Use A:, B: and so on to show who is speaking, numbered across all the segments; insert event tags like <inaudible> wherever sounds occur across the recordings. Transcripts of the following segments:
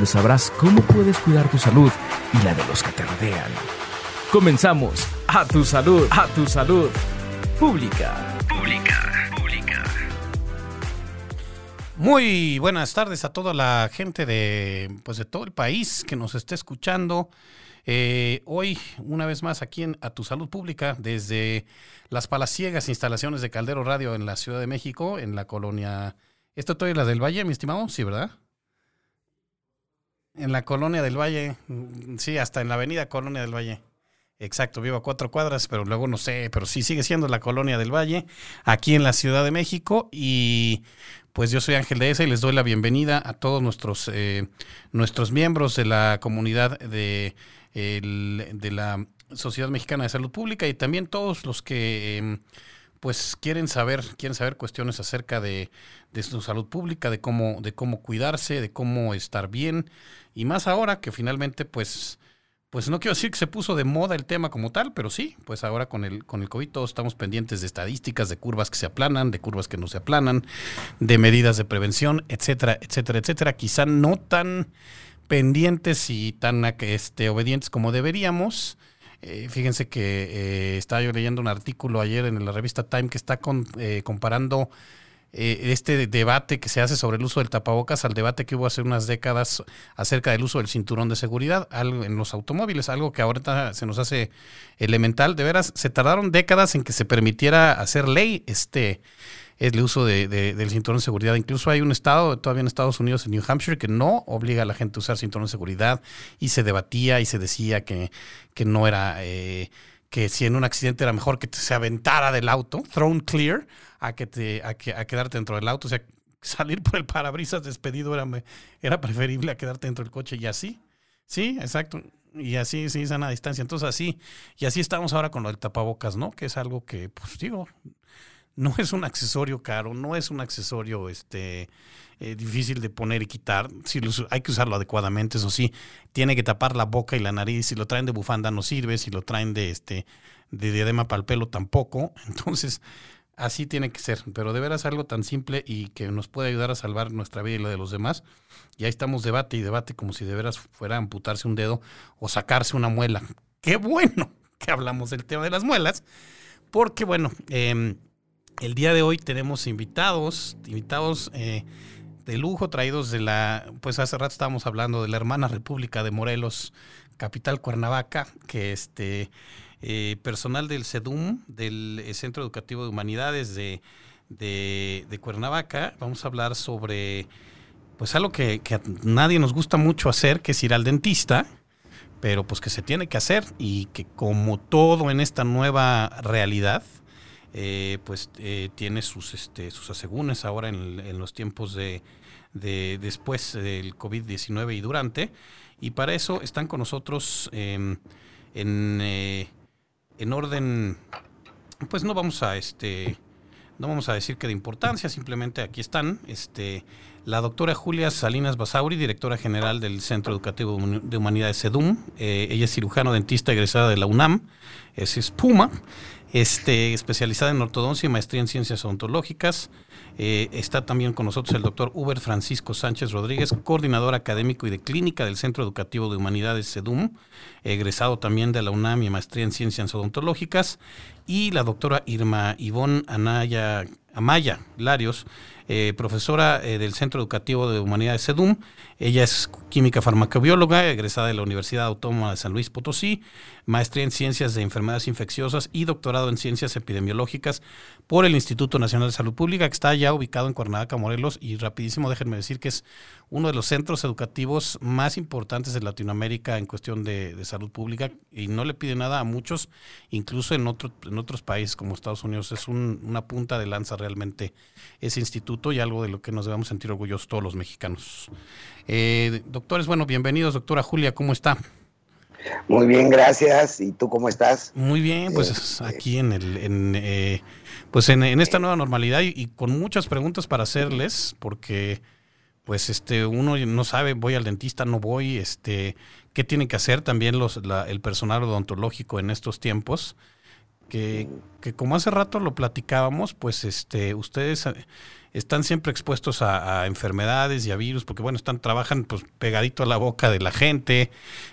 A: donde sabrás cómo puedes cuidar tu salud y la de los que te rodean. Comenzamos. A tu salud, a tu salud. Pública. Pública. Pública.
B: Muy buenas tardes a toda la gente de, pues de todo el país que nos esté escuchando. Eh, hoy, una vez más, aquí en A Tu Salud Pública, desde las palaciegas instalaciones de Caldero Radio en la Ciudad de México, en la colonia. ¿Esto es la del Valle, mi estimado? Sí, ¿verdad? En la colonia del Valle, mm, sí, hasta en la avenida Colonia del Valle. Exacto, vivo a cuatro cuadras, pero luego no sé, pero sí sigue siendo la colonia del Valle, aquí en la Ciudad de México. Y pues yo soy Ángel de esa y les doy la bienvenida a todos nuestros, eh, nuestros miembros de la comunidad de de la Sociedad Mexicana de Salud Pública y también todos los que em, pues quieren saber, quieren saber cuestiones acerca de, su salud pública, de cómo, de cómo cuidarse, de cómo estar bien, y más ahora que finalmente, pues, pues no quiero decir que se puso de moda el tema como tal, pero sí, pues ahora con el, con el COVID todos estamos pendientes de estadísticas, de curvas que se aplanan, de curvas que no se aplanan, de medidas de prevención, etcétera, etcétera, etcétera. Quizá no tan pendientes y tan este, obedientes como deberíamos. Eh, fíjense que eh, estaba yo leyendo un artículo ayer en la revista Time que está con, eh, comparando este debate que se hace sobre el uso del tapabocas al debate que hubo hace unas décadas acerca del uso del cinturón de seguridad algo en los automóviles, algo que ahorita se nos hace elemental. De veras, se tardaron décadas en que se permitiera hacer ley este el uso de, del cinturón de seguridad. Incluso hay un estado, todavía en Estados Unidos, en New Hampshire, que no obliga a la gente a usar cinturón de seguridad y se debatía y se decía que, que no era, eh, que si en un accidente era mejor que se aventara del auto, thrown clear, a, que te, a, que, a quedarte dentro del auto. O sea, salir por el parabrisas despedido era, era preferible a quedarte dentro del coche y así. Sí, exacto. Y así, sí, sana distancia. Entonces así, y así estamos ahora con lo del tapabocas, ¿no? Que es algo que, pues digo, no es un accesorio caro, no es un accesorio este, eh, difícil de poner y quitar. Si hay que usarlo adecuadamente, eso sí, tiene que tapar la boca y la nariz. Si lo traen de bufanda no sirve, si lo traen de, este, de diadema para el pelo tampoco. <laughs> Entonces, así tiene que ser. Pero de veras algo tan simple y que nos puede ayudar a salvar nuestra vida y la de los demás. Y ahí estamos debate y debate como si de veras fuera a amputarse un dedo o sacarse una muela. Qué bueno <laughs> que hablamos del tema de las muelas. Porque bueno, eh, el día de hoy tenemos invitados, invitados eh, de lujo traídos de la, pues hace rato estábamos hablando de la hermana República de Morelos, capital Cuernavaca, que este eh, personal del CEDUM, del eh, Centro Educativo de Humanidades de, de, Cuernavaca, vamos a hablar sobre pues algo que, que a nadie nos gusta mucho hacer, que es ir al dentista, pero pues que se tiene que hacer y que como todo en esta nueva realidad, eh, pues eh, tiene sus, este, sus asegúnes ahora en, los tiempos de, después del COVID-19 y durante. Y para eso están con nosotros em, en, eh, en orden, pues no vamos a este no vamos a decir que de importancia, simplemente aquí están. Este, la doctora Julia Salinas Basauri, directora general del Centro Educativo de Humanidades SEDUM. ella es cirujano dentista egresada de la UNAM, es espuma este, especializada en ortodoncia y maestría en ciencias odontológicas. Eh, está también con nosotros el doctor Uber Francisco Sánchez Rodríguez, coordinador académico y de clínica del Centro Educativo de Humanidades SEDUM, egresado también de la UNAM y maestría en ciencias odontológicas. Y la doctora Irma Ivón Anaya, Amaya Larios, eh, profesora eh, del Centro Educativo de Humanidades SEDUM. Ella es química farmacobióloga, egresada de la Universidad Autónoma de San Luis Potosí, maestría en ciencias de enfermedades infecciosas y doctorado en ciencias epidemiológicas por el Instituto Nacional de Salud Pública, que está ya ubicado en Cuernavaca, Morelos. Y rapidísimo, déjenme decir que es uno de los centros educativos más importantes de Latinoamérica en cuestión de, salud pública y no le pide nada a muchos, incluso en, en otros países como Estados Unidos. Es una punta de lanza realmente ese instituto y algo de lo que nos debemos sentir orgullosos todos los mexicanos. Eh, doctores, bueno, bienvenidos, doctora Julia, ¿cómo está?
C: Muy bien, gracias. ¿Y tú cómo estás?
B: Muy bien, pues eh, aquí en el, en, eh, pues en, esta nueva normalidad y, con muchas preguntas para hacerles, porque pues este uno no sabe, voy al dentista, no voy, este, qué tiene que hacer también los, el personal odontológico en estos tiempos. Que, que, como hace rato lo platicábamos, pues este, ustedes están siempre expuestos a, enfermedades y a virus, porque bueno, están, trabajan pues pegadito a la boca de la gente,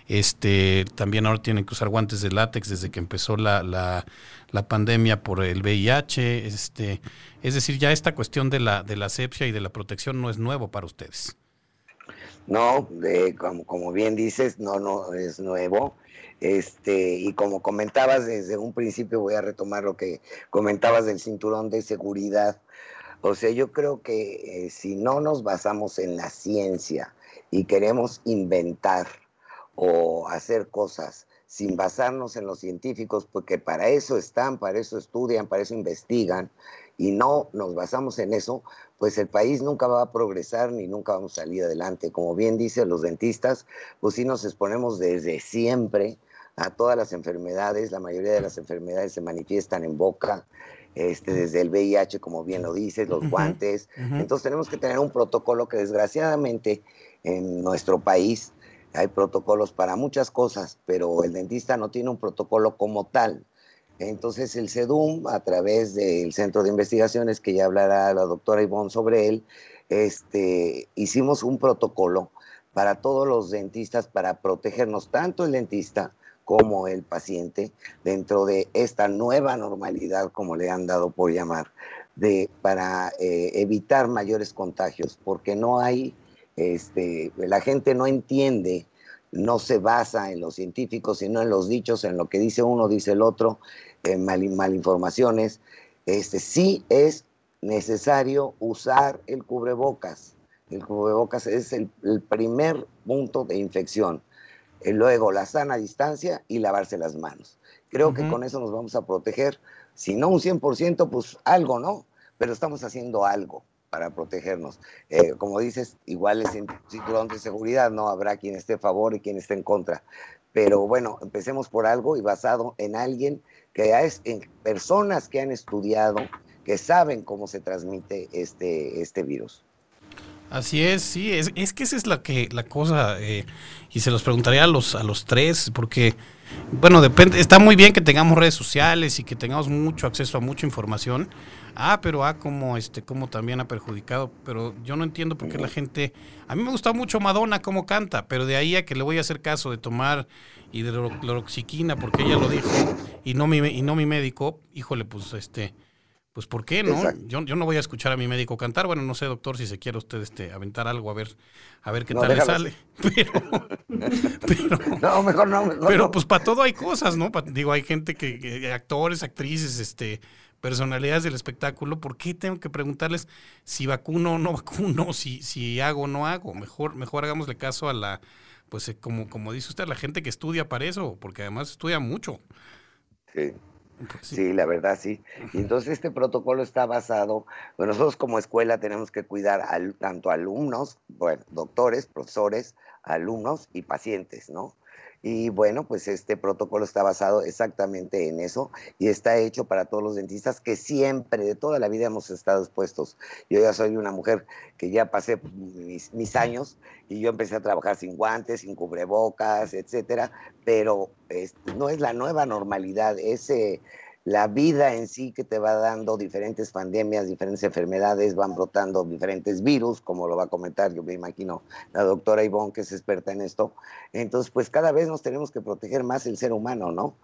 B: este, también ahora tienen que usar guantes de látex desde que empezó la, la, la pandemia por el VIH, este, es decir, ya esta cuestión de la, de la asepsia y de la protección no es nuevo para ustedes.
C: No, de, como, como bien dices, no, no es nuevo. Este, y como comentabas desde un principio, voy a retomar lo que comentabas del cinturón de seguridad. O sea, yo creo que eh, si no nos basamos en la ciencia y queremos inventar o hacer cosas sin basarnos en los científicos, porque para eso están, para eso estudian, para eso investigan, y no nos basamos en eso, pues el país nunca va a progresar ni nunca vamos a salir adelante. Como bien dicen los dentistas, pues sí nos exponemos desde siempre a todas las enfermedades, la mayoría de las enfermedades se manifiestan en boca, este, desde el VIH, como bien lo dices, los guantes. Entonces tenemos que tener un protocolo que desgraciadamente en nuestro país hay protocolos para muchas cosas, pero el dentista no tiene un protocolo como tal. Entonces el CEDUM, a través del Centro de Investigaciones, que ya hablará la doctora Ivonne sobre él, este, hicimos un protocolo para todos los dentistas para protegernos, tanto el dentista como el paciente, dentro de esta nueva normalidad, como le han dado por llamar, de, para eh, evitar mayores contagios, porque no hay, este, la gente no entiende no se basa en los científicos, sino en los dichos, en lo que dice uno, dice el otro, en mal, malinformaciones. Este, sí es necesario usar el cubrebocas. El cubrebocas es el, primer punto de infección. Y luego la sana distancia y lavarse las manos. Creo que con eso nos vamos a proteger. Si no un 100%, pues algo, ¿no? Pero estamos haciendo algo para protegernos. Eh, como dices, igual es un cinturón de seguridad, no habrá quien esté a favor y quien esté en contra. Pero bueno, empecemos por algo y basado en alguien que es en personas que han estudiado, que saben cómo se transmite este, este virus.
B: Así es, sí, es, es que esa es la que la cosa eh, y se los preguntaría a los a los tres porque bueno depende está muy bien que tengamos redes sociales y que tengamos mucho acceso a mucha información. Ah pero ah como este como también ha perjudicado pero yo no entiendo por qué la gente a mí me gusta mucho Madonna cómo canta pero de ahí a que le voy a hacer caso de tomar hidrocloroxiquina porque ella lo dijo y no mi y no mi médico híjole pues este pues ¿por qué no? Yo, yo, no voy a escuchar a mi médico cantar. Bueno, no sé, doctor, si se quiere usted este, aventar algo, a ver, a ver qué tal le sale. <laughs> Pero, <laughs> no, mejor no. pero pues para todo hay cosas, ¿no? digo, hay gente que, actores, actrices, este, personalidades del espectáculo, ¿por qué tengo que preguntarles si vacuno o no vacuno, si, si hago o no hago? Mejor, mejor hagámosle caso a la, pues eh, como, como dice usted, a la gente que estudia para eso, porque además estudia mucho.
C: Sí. Pues sí. la verdad sí. Y entonces este protocolo está basado, bueno, nosotros como escuela tenemos que cuidar al, tanto alumnos, bueno, doctores, profesores, alumnos y pacientes, ¿no? Y bueno, pues este protocolo está basado exactamente en eso y está hecho para todos los dentistas que siempre, de toda la vida hemos estado expuestos. Yo ya soy una mujer que ya pasé mis, años y yo empecé a trabajar sin guantes, sin cubrebocas, etcétera, pero no es la nueva normalidad, ese la vida en sí que te va dando diferentes pandemias, diferentes enfermedades, van brotando diferentes virus, como lo va a comentar, yo me imagino, la doctora Ivonne, que es experta en esto. Entonces, pues cada vez nos tenemos que proteger más el ser humano, ¿no?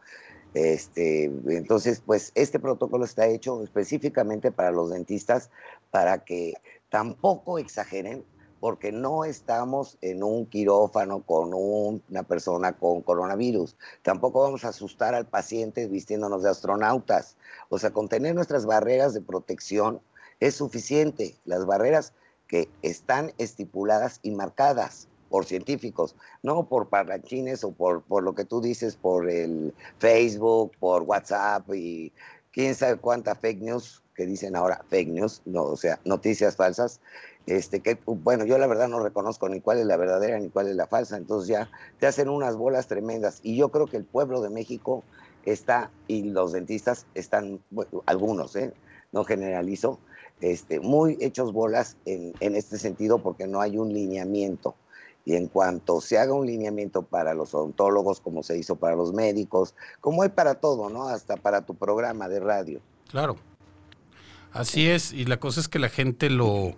C: Este, entonces, pues este protocolo está hecho específicamente para los dentistas, para que tampoco exageren porque no estamos en un quirófano con una persona con coronavirus. Tampoco vamos a asustar al paciente vistiéndonos de astronautas. O sea, con tener nuestras barreras de protección es suficiente. Las barreras que están estipuladas y marcadas por científicos, no por parlanchines o por, por lo que tú dices, por el Facebook, por WhatsApp y quién sabe cuánta fake news que dicen ahora fake news, no, o sea, noticias falsas, este, que, bueno, yo la verdad no reconozco ni cuál es la verdadera ni cuál es la falsa, entonces ya te hacen unas bolas tremendas. Y yo creo que el pueblo de México está, y los dentistas están, algunos, ¿eh? no generalizo, este, muy hechos bolas en, en este sentido porque no hay un lineamiento. Y en cuanto se haga un lineamiento para los odontólogos, como se hizo para los médicos, como hay para todo, ¿no? Hasta para tu programa de radio.
B: Claro. Así es, y la cosa es que la gente lo,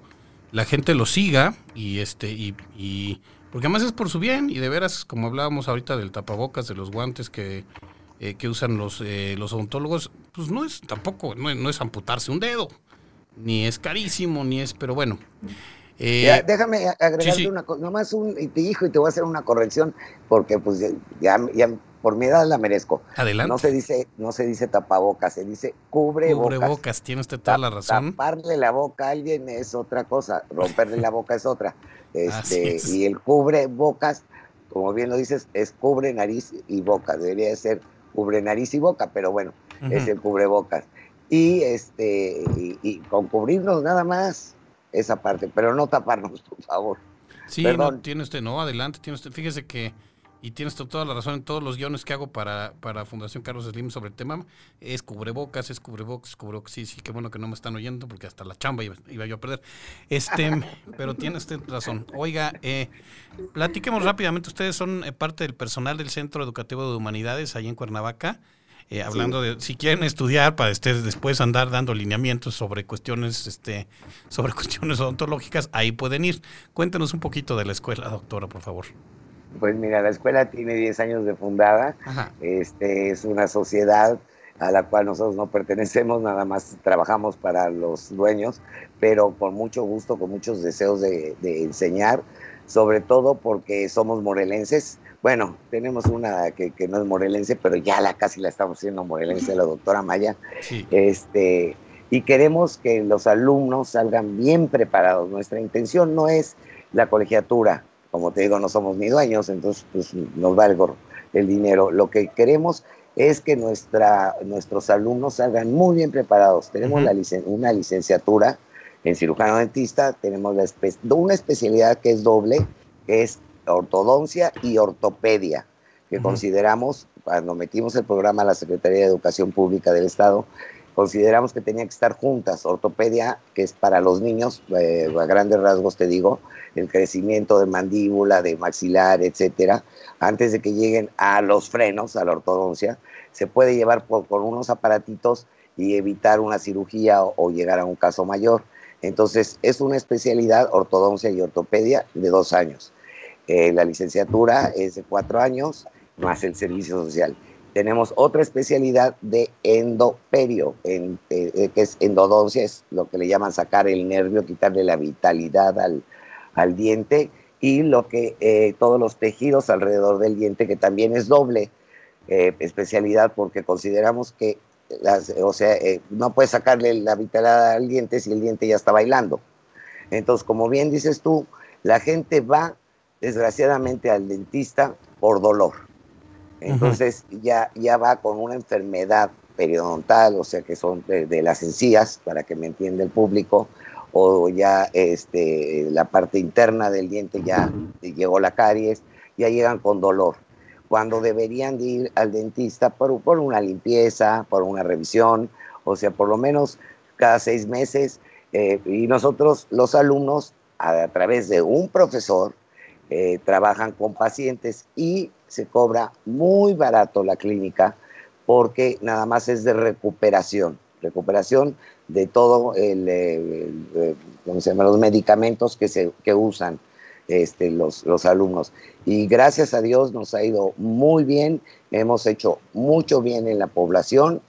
B: la gente lo siga y este y, y porque además es por su bien y de veras como hablábamos ahorita del tapabocas, de los guantes que, eh, que usan los eh, los odontólogos, pues no es tampoco no, no, es amputarse un dedo, ni es carísimo ni es, pero bueno.
C: Eh, déjame agregarte una cosa, nomás un y te dijo y te voy a hacer una corrección porque pues ya, ya por mi edad la merezco.
B: Adelante.
C: No se dice, no se dice tapabocas, se dice cubrebocas.
B: Cubrebocas, tiene usted toda la razón.
C: Taparle la boca a alguien es otra cosa, romperle la boca es otra. <laughs> Este, Y el cubrebocas, como bien lo dices, es cubre nariz y boca. Debería de ser cubre nariz y boca, pero bueno, es el cubrebocas. Y este, y, con cubrirnos nada más esa parte, pero no taparnos, por favor.
B: Sí, no, tiene usted, no, adelante, tiene usted. Fíjese que y tienes toda la razón en todos los guiones que hago para, para Fundación Carlos Slim sobre el tema. Es cubrebocas, es cubrebocas, cubrebocas. Sí, sí, qué bueno que no me están oyendo porque hasta la chamba iba, yo a perder. Este, <laughs> pero tiene usted razón. Oiga, eh, platiquemos rápidamente. Ustedes son eh, parte del personal del Centro Educativo de Humanidades ahí en Cuernavaca. Eh, hablando de si quieren estudiar para ustedes después andar dando lineamientos sobre cuestiones este sobre <laughs> cuestiones odontológicas ahí pueden ir cuéntenos un poquito de la escuela doctora por favor
C: pues mira, la escuela tiene 10 años de fundada, este es una sociedad a la cual nosotros no pertenecemos, nada más trabajamos para los dueños, pero con mucho gusto, con muchos deseos de, enseñar, sobre todo porque somos morelenses. Bueno, tenemos una que, no es morelense, pero ya la casi la estamos haciendo morelense, la doctora Maya. Este, y queremos que los alumnos salgan bien preparados. Nuestra intención no es la colegiatura, como te digo, no somos ni dueños, entonces pues, nos va el, dinero. Lo que queremos es que nuestra, nuestros alumnos salgan muy bien preparados. Tenemos la una licenciatura en cirujano dentista, tenemos la una especialidad que es doble, que es ortodoncia y ortopedia, que consideramos, cuando metimos el programa a la Secretaría de Educación Pública del Estado, consideramos que tenía que estar juntas. Ortopedia, que es para los niños, eh, a grandes rasgos te digo, el crecimiento de mandíbula, de maxilar, etcétera, antes de que lleguen a los frenos, a la ortodoncia, se puede llevar por, unos aparatitos y evitar una cirugía o, llegar a un caso mayor. Entonces, es una especialidad ortodoncia y ortopedia de dos años. Eh, la licenciatura es de cuatro años, más el servicio social. Tenemos otra especialidad de endoperio, en, eh, que es endodoncia, es lo que le llaman sacar el nervio, quitarle la vitalidad al, al diente y lo que eh, todos los tejidos alrededor del diente, que también es doble eh, especialidad porque consideramos que, o sea, eh, no puedes sacarle la vitalidad al diente si el diente ya está bailando. Entonces, como bien dices tú, la gente va desgraciadamente al dentista por dolor. Entonces ya, ya va con una enfermedad periodontal, o sea que son de las encías, para que me entienda el público, o ya este, la parte interna del diente ya llegó la caries, ya llegan con dolor, cuando deberían de ir al dentista por, por una limpieza, por una revisión, o sea, por lo menos cada seis meses. Eh, y nosotros, los alumnos, a, través de un profesor, eh, trabajan con pacientes y se cobra muy barato la clínica porque nada más es de recuperación, recuperación de todo el, eh, se llama? los medicamentos que se que usan este, los, los alumnos. Y gracias a Dios nos ha ido muy bien, hemos hecho mucho bien en la población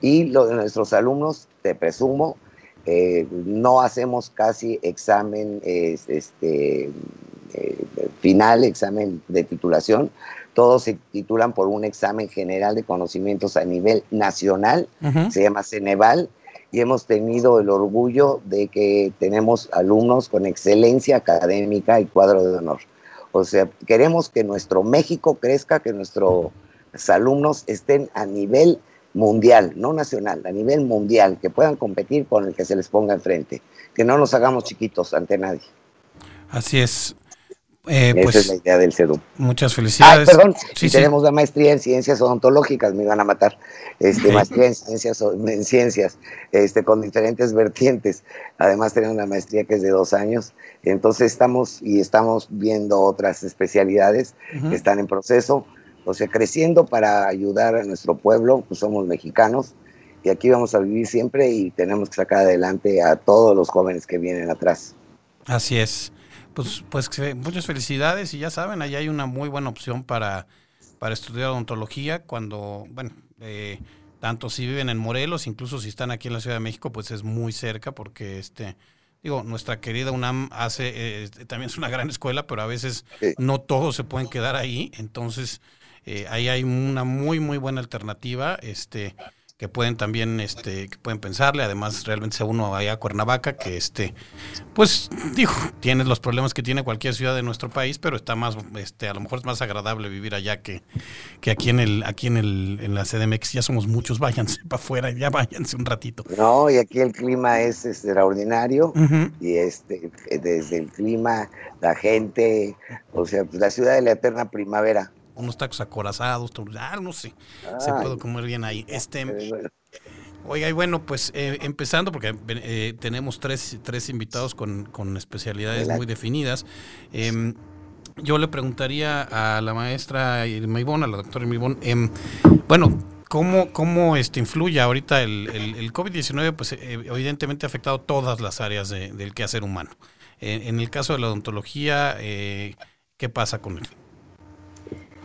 C: y lo, nuestros alumnos, te presumo, eh, no hacemos casi examen este, eh, final, examen de titulación, todos se titulan por un examen general de conocimientos a nivel nacional, se llama Ceneval, y hemos tenido el orgullo de que tenemos alumnos con excelencia académica y cuadro de honor. O sea, queremos que nuestro México crezca, que nuestros alumnos estén a nivel mundial, no nacional, a nivel mundial, que puedan competir con el que se les ponga enfrente, que no nos hagamos chiquitos ante nadie.
B: Así es. Eh,
C: Esa pues, es la idea del CEDU.
B: Muchas felicidades.
C: Ah, perdón, tenemos la maestría en ciencias odontológicas, me iban a matar. Este, Maestría en ciencias, en ciencias este, con diferentes vertientes. Además, tenemos una maestría que es de dos años. Entonces, estamos y estamos viendo otras especialidades que están en proceso. O sea, creciendo para ayudar a nuestro pueblo, pues somos mexicanos y aquí vamos a vivir siempre y tenemos que sacar adelante a todos los jóvenes que vienen atrás.
B: Así es. Pues, pues muchas felicidades y ya saben, ahí hay una muy buena opción para, para estudiar odontología cuando, bueno, eh, tanto si viven en Morelos, incluso si están aquí en la Ciudad de México, pues es muy cerca porque este, digo, nuestra querida UNAM hace, eh, también es una gran escuela, pero a veces no todos se pueden quedar ahí, entonces eh, ahí hay una muy, muy buena alternativa, este, que pueden también, este, que pueden pensarle, además realmente sea uno allá a Cuernavaca, que este, pues, digo, <laughs> tiene los problemas que tiene cualquier ciudad de nuestro país, pero está más, este, a lo mejor es más agradable vivir allá que, que aquí en el, aquí en el, en la CDMX, ya somos muchos, <laughs> váyanse para afuera, ya váyanse un ratito.
C: No, y aquí el clima es extraordinario, y este, desde el clima, la gente, o sea, pues, la ciudad de la eterna primavera
B: unos tacos acorazados, ah, no sé, se puede comer bien ahí. Este, Oiga, y bueno, pues eh, empezando, porque eh, tenemos tres, tres invitados con, con especialidades muy definidas. Em, yo le preguntaría a la maestra Irma Ivonne, a la doctora Irma Ivonne, em, bueno, ¿cómo, cómo este, influye ahorita el, el, COVID-19? Pues eh, evidentemente ha afectado todas las áreas del quehacer humano. en el caso de la odontología, ¿qué pasa con él?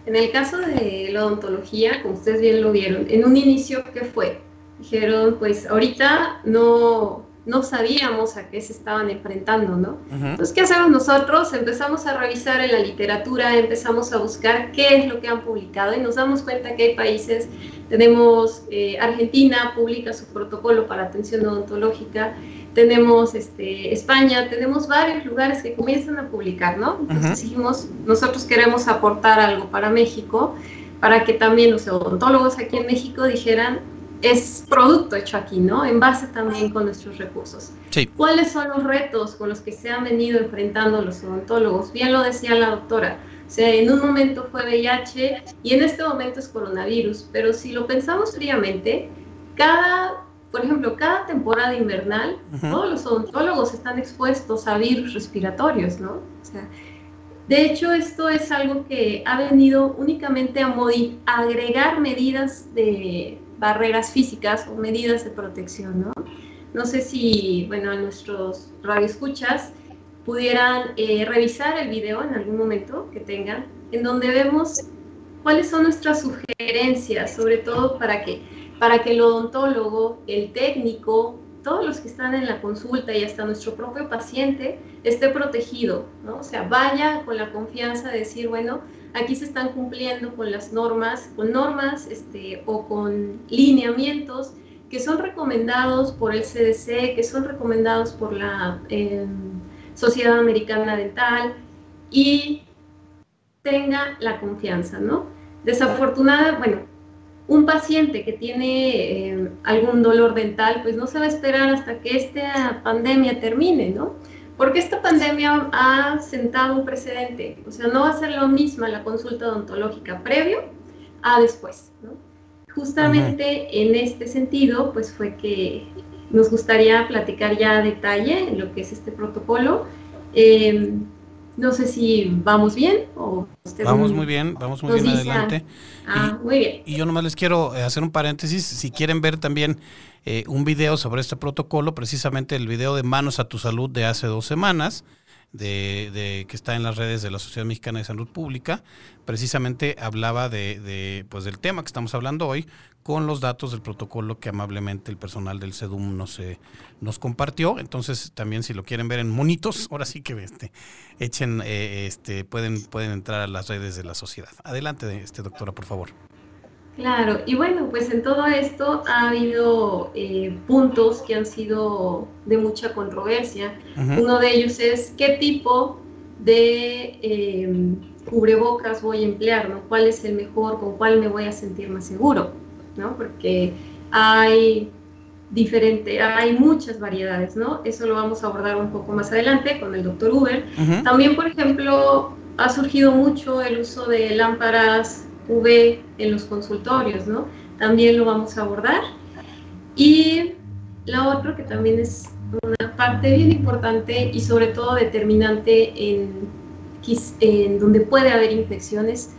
D: En el caso de la odontología, como ustedes bien lo vieron, en un inicio, ¿qué fue? Dijeron, pues ahorita no, no sabíamos a qué se estaban enfrentando, ¿no? Entonces, ¿qué hacemos nosotros? Empezamos a revisar en la literatura, empezamos a buscar qué es lo que han publicado y nos damos cuenta que hay países, tenemos eh, Argentina, publica su protocolo para atención odontológica, tenemos este, España, tenemos varios lugares que comienzan a publicar, ¿no? Entonces dijimos, nosotros queremos aportar algo para México, para que también los odontólogos aquí en México dijeran, es producto hecho aquí, ¿no? En base también con nuestros recursos. ¿Cuáles son los retos con los que se han venido enfrentando los odontólogos? Bien lo decía la doctora. O sea, en un momento fue VIH y en este momento es coronavirus, pero si lo pensamos fríamente, cada por ejemplo, cada temporada invernal, todos los odontólogos están expuestos a virus respiratorios, ¿no? O sea, de hecho, esto es algo que ha venido únicamente a agregar medidas de barreras físicas o medidas de protección, ¿no? No sé si, bueno, a nuestros radioescuchas pudieran eh, revisar el video en algún momento que tengan, en donde vemos cuáles son nuestras sugerencias, sobre todo para que para que el odontólogo, el técnico, todos los que están en la consulta y hasta nuestro propio paciente esté protegido, ¿no? O sea, vaya con la confianza de decir, bueno, aquí se están cumpliendo con las normas, con normas este, o con lineamientos que son recomendados por el CDC, que son recomendados por la em, Sociedad Americana Dental y tenga la confianza, ¿no? Desafortunada, bueno, un paciente que tiene eh, algún dolor dental, pues no se va a esperar hasta que esta pandemia termine, ¿no? Porque esta pandemia ha sentado un precedente, o sea, no va a ser lo mismo la consulta odontológica previo a después, ¿no? Justamente en este sentido, pues fue que nos gustaría platicar ya a detalle lo que es este protocolo. Eh, no sé si vamos bien o
B: Vamos muy bien, vamos muy bien adelante.
D: Ah, muy bien.
B: Y yo nomás les quiero eh, hacer un paréntesis, si quieren ver también eh, un video sobre este protocolo, precisamente el video de Manos a tu Salud de hace dos semanas, de, que está en las redes de la Sociedad Mexicana de Salud Pública, precisamente hablaba de, de, pues del tema que estamos hablando hoy, con los datos del protocolo que amablemente el personal del CEDUM nos, eh, nos compartió. Entonces, también si lo quieren ver en monitos, ahora sí que este, echen, eh, este, pueden, pueden entrar a las redes de la sociedad. Adelante, este, doctora, por favor.
D: Claro, y bueno, pues en todo esto ha habido eh, puntos que han sido de mucha controversia. Uno de ellos es qué tipo de em, cubrebocas voy a emplear, ¿no? ¿Cuál es el mejor, con cuál me voy a sentir más seguro, ¿no? Porque hay diferente, hay muchas variedades, ¿no? Eso lo vamos a abordar un poco más adelante con el doctor Uber. También, por ejemplo, ha surgido mucho el uso de lámparas UV en los consultorios, ¿no? También lo vamos a abordar. Y la otra que también es una parte bien importante y sobre todo determinante en, en donde puede haber infecciones,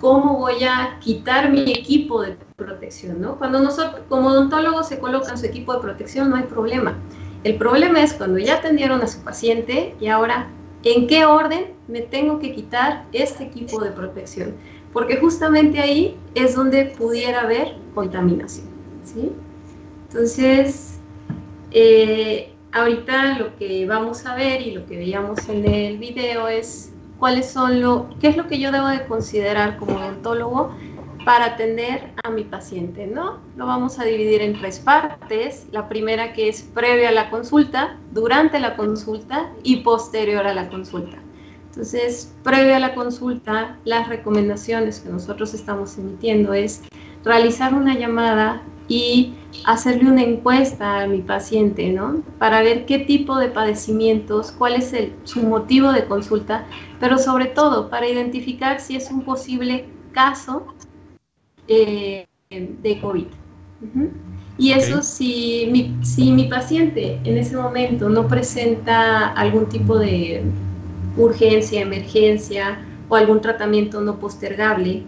D: cómo voy a quitar mi equipo de protección, ¿no? Cuando nosotros, como odontólogos, se colocan su equipo de protección, no hay problema. El problema es cuando ya atendieron a su paciente y ahora, ¿en qué orden me tengo que quitar este equipo de protección? Porque justamente ahí es donde pudiera haber contaminación, ¿sí? Entonces, eh, ahorita lo que vamos a ver y lo que veíamos en el video es cuáles son lo, qué es lo que yo debo de considerar como odontólogo para atender a mi paciente, ¿no? Lo vamos a dividir en tres partes. La primera que es previa a la consulta, durante la consulta y posterior a la consulta. Entonces, previa a la consulta, las recomendaciones que nosotros estamos emitiendo es realizar una llamada y hacerle una encuesta a mi paciente, ¿no? Para ver qué tipo de padecimientos, cuál es el, su motivo de consulta, pero sobre todo para identificar si es un posible caso eh, de COVID. Y eso si mi, si mi paciente en ese momento no presenta algún tipo de urgencia, emergencia o algún tratamiento no postergable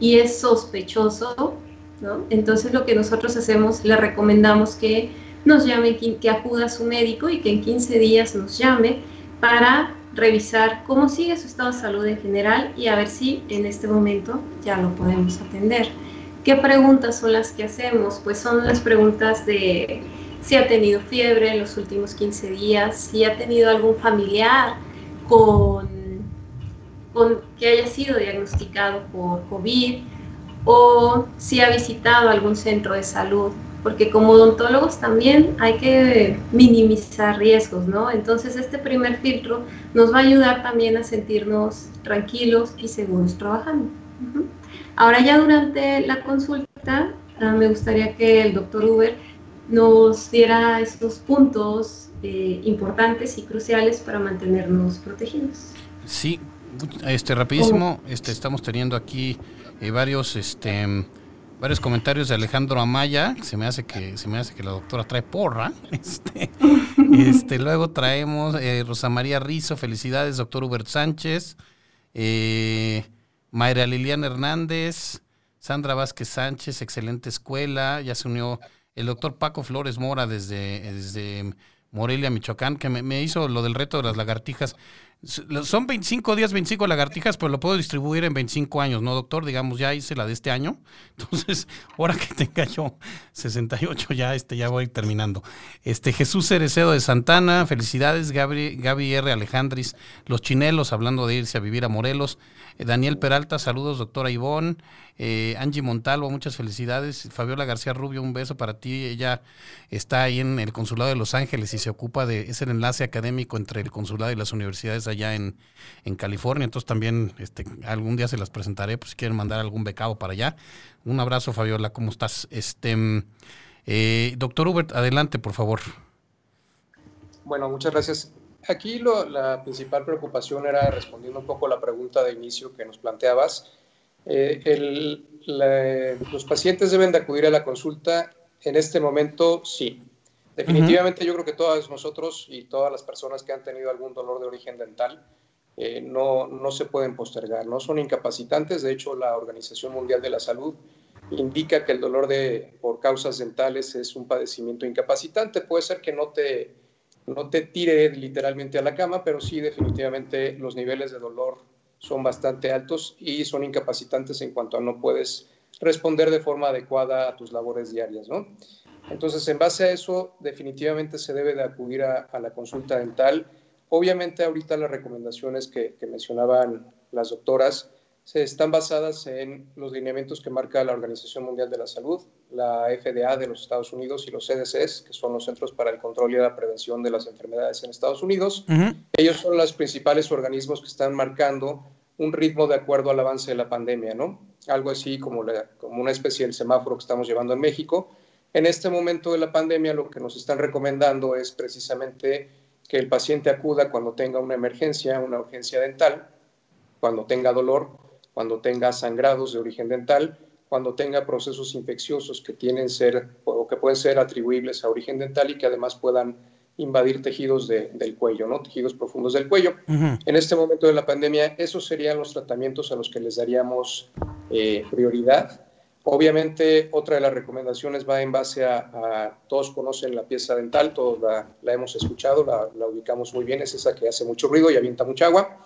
D: y es sospechoso, entonces lo que nosotros hacemos, le recomendamos que nos llame, que acuda a su médico y que en 15 días nos llame para revisar cómo sigue su estado de salud en general y a ver si en este momento ya lo podemos atender. ¿Qué preguntas son las que hacemos? Pues son las preguntas de si ha tenido fiebre en los últimos 15 días, si ha tenido algún familiar con, con que haya sido diagnosticado por COVID, o si ha visitado algún centro de salud, porque como odontólogos también hay que minimizar riesgos, ¿no? Entonces este primer filtro nos va a ayudar también a sentirnos tranquilos y seguros trabajando. Ahora ya durante la consulta ah, me gustaría que el doctor Uber nos diera estos puntos eh, importantes y cruciales para mantenernos protegidos.
B: Sí, este rapidísimo, este estamos teniendo aquí y varios, este, varios comentarios de Alejandro Amaya, se me hace que, se me hace que la doctora trae porra. <laughs> Este, este luego traemos eh, Rosa María Rizo, felicidades, doctor Hubert Sánchez, eh, Mayra Liliana Hernández, Sandra Vázquez Sánchez, excelente escuela, ya se unió el doctor Paco Flores Mora desde, desde Morelia, Michoacán, que me, me, hizo lo del reto de las lagartijas. Son 25 días, 25 lagartijas, pero lo puedo distribuir en 25 años, ¿no, doctor? Digamos, ya hice la de este año. <laughs> Entonces, ahora que tenga yo 68, ya, este, ya voy terminando. Este, Jesús Cerecedo de Santana, felicidades. Gaby, Gaby R. Alejandris, Los Chinelos, hablando de irse a vivir a Morelos. Eh, Daniel Peralta, saludos, doctora Ivonne. Eh, Angie Montalvo, muchas felicidades. Fabiola García Rubio, un beso para ti. Ella está ahí en el Consulado de Los Ángeles y se ocupa de, es el enlace académico entre el consulado y las universidades allá en, California. Entonces también este, algún día se las presentaré, pues si quieren mandar algún becado para allá. Un abrazo, Fabiola, ¿cómo estás? Este, eh, doctor Hubert, adelante, por favor.
E: Bueno, muchas gracias. Aquí la principal preocupación era respondiendo un poco a la pregunta de inicio que nos planteabas eh, los pacientes deben de acudir a la consulta en este momento, sí. Definitivamente yo creo que todos nosotros y todas las personas que han tenido algún dolor de origen dental eh, no, no se pueden postergar, no son incapacitantes. De hecho, la Organización Mundial de la Salud indica que el dolor de, por causas dentales es un padecimiento incapacitante. Puede ser que no te, no te tire literalmente a la cama, pero sí definitivamente los niveles de dolor son bastante altos y son incapacitantes en cuanto a no puedes responder de forma adecuada a tus labores diarias, ¿no? Entonces, en base a eso, definitivamente se debe de acudir a, la consulta dental. Obviamente, ahorita las recomendaciones que, que, mencionaban las doctoras se están basadas en los lineamientos que marca la Organización Mundial de la Salud, la FDA de los Estados Unidos y los CDCs, que son los Centros para el Control y la Prevención de las Enfermedades en Estados Unidos. Ellos son los principales organismos que están marcando un ritmo de acuerdo al avance de la pandemia, ¿no? Algo así como, como una especie de semáforo que estamos llevando en México. En este momento de la pandemia lo que nos están recomendando es precisamente que el paciente acuda cuando tenga una emergencia, una urgencia dental, cuando tenga dolor cuando tenga sangrados de origen dental, cuando tenga procesos infecciosos que tienen ser o que pueden ser atribuibles a origen dental y que además puedan invadir tejidos del cuello, ¿no? Tejidos profundos del cuello. En este momento de la pandemia, esos serían los tratamientos a los que les daríamos eh, prioridad. Obviamente, otra de las recomendaciones va en base a, todos conocen la pieza dental, todos la, hemos escuchado, la, ubicamos muy bien, es esa que hace mucho ruido y avienta mucha agua.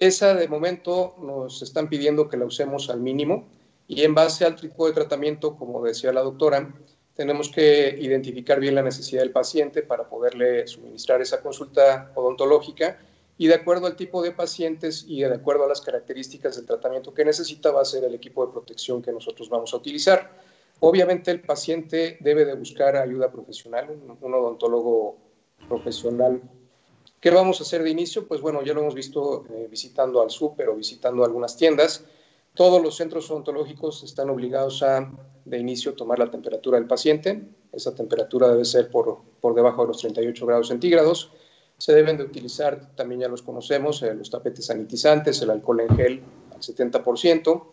E: Esa de momento nos están pidiendo que la usemos al mínimo y en base al tipo de tratamiento, como decía la doctora, tenemos que identificar bien la necesidad del paciente para poderle suministrar esa consulta odontológica y de acuerdo al tipo de pacientes y de acuerdo a las características del tratamiento que necesita va a ser el equipo de protección que nosotros vamos a utilizar. Obviamente el paciente debe de buscar ayuda profesional, un, odontólogo profesional. ¿Qué vamos a hacer de inicio? Pues bueno, ya lo hemos visto eh, visitando al súper o visitando algunas tiendas. Todos los centros odontológicos están obligados a, de inicio, tomar la temperatura del paciente. Esa temperatura debe ser por, por debajo de los 38 grados centígrados se deben de utilizar, también ya los conocemos, eh, los tapetes sanitizantes, el alcohol en gel al 70%.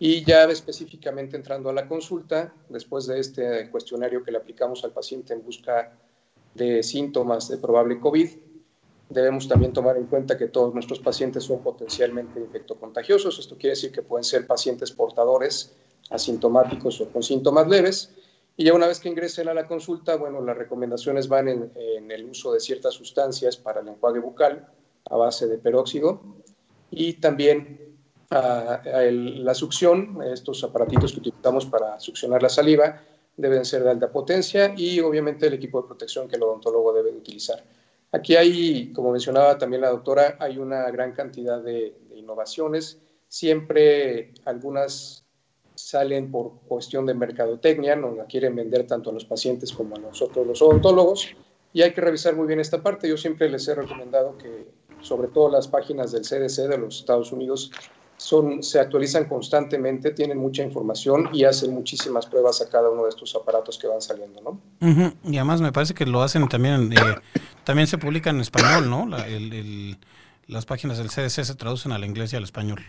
E: Y ya específicamente entrando a la consulta, después de este cuestionario que le aplicamos al paciente en busca de síntomas de probable COVID, debemos también tomar en cuenta que todos nuestros pacientes son potencialmente infectocontagiosos. Esto quiere decir que pueden ser pacientes portadores asintomáticos o con síntomas leves y ya una vez que ingresen a la consulta, bueno, las recomendaciones van en, el uso de ciertas sustancias para el enjuague bucal a base de peróxido y también la succión, estos aparatitos que utilizamos para succionar la saliva, deben ser de alta potencia y obviamente el equipo de protección que el odontólogo debe de utilizar. Aquí hay, como mencionaba también la doctora, hay una gran cantidad de, de innovaciones, siempre algunas salen por cuestión de mercadotecnia, nos la quieren vender tanto a los pacientes como a nosotros los odontólogos, y hay que revisar muy bien esta parte. Yo siempre les he recomendado que, sobre todo las páginas del CDC de los Estados Unidos, son, se actualizan constantemente, tienen mucha información y hacen muchísimas pruebas a cada uno de estos aparatos que van saliendo, ¿no?
B: Y además me parece que lo hacen también, eh, también se publican en español, ¿no? las páginas del CDC se traducen al inglés y al español.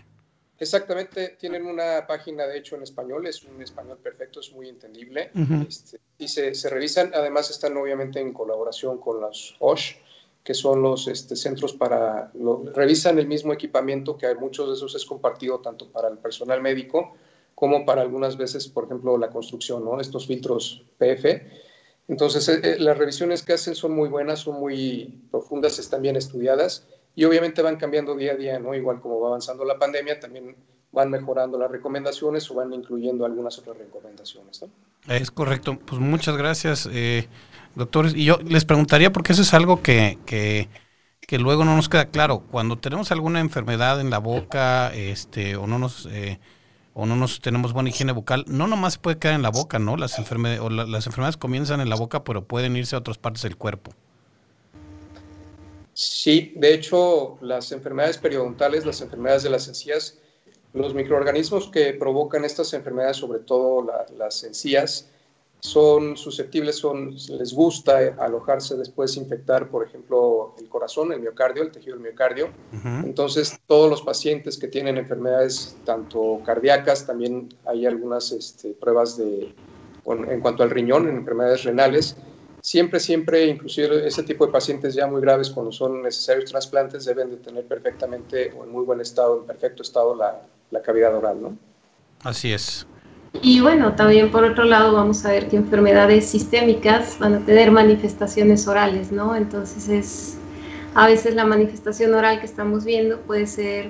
E: Exactamente, tienen una página de hecho en español, es un español perfecto, es muy entendible. Este, y se, se, revisan, además están obviamente en colaboración con las OSH, que son los este, centros para, revisan el mismo equipamiento que muchos de esos es compartido tanto para el personal médico como para algunas veces, por ejemplo, la construcción, ¿no? Estos filtros PF. Entonces, eh, eh, las revisiones que hacen son muy buenas, son muy profundas, están bien estudiadas y obviamente van cambiando día a día, ¿no? Igual como va avanzando la pandemia, también van mejorando las recomendaciones o van incluyendo algunas otras recomendaciones, ¿no?
B: Es correcto. Pues muchas gracias, eh, doctores. Y yo les preguntaría, porque eso es algo que, que, que, luego no nos queda claro. Cuando tenemos alguna enfermedad en la boca, este, o no nos... Eh, o no nos tenemos buena higiene bucal, no nomás puede quedar en la boca, ¿no? Las, enfermedades o las enfermedades comienzan en la boca, pero pueden irse a otras partes del cuerpo.
E: Sí, de hecho, las enfermedades periodontales, las enfermedades de las encías, los microorganismos que provocan estas enfermedades, sobre todo las encías, son susceptibles, son, les gusta alojarse después, infectar, por ejemplo, el corazón, el miocardio, el tejido del miocardio. Entonces, todos los pacientes que tienen enfermedades tanto cardíacas, también hay algunas este, pruebas de, en cuanto al riñón, en enfermedades renales, siempre, siempre, inclusive ese tipo de pacientes ya muy graves, cuando son necesarios trasplantes, deben de tener perfectamente o en muy buen estado, en perfecto estado, la, la cavidad oral, ¿no?
B: Así es.
D: Y bueno, también por otro lado vamos a ver que enfermedades sistémicas van a tener manifestaciones orales, ¿no? Entonces es, a veces la manifestación oral que estamos viendo puede ser,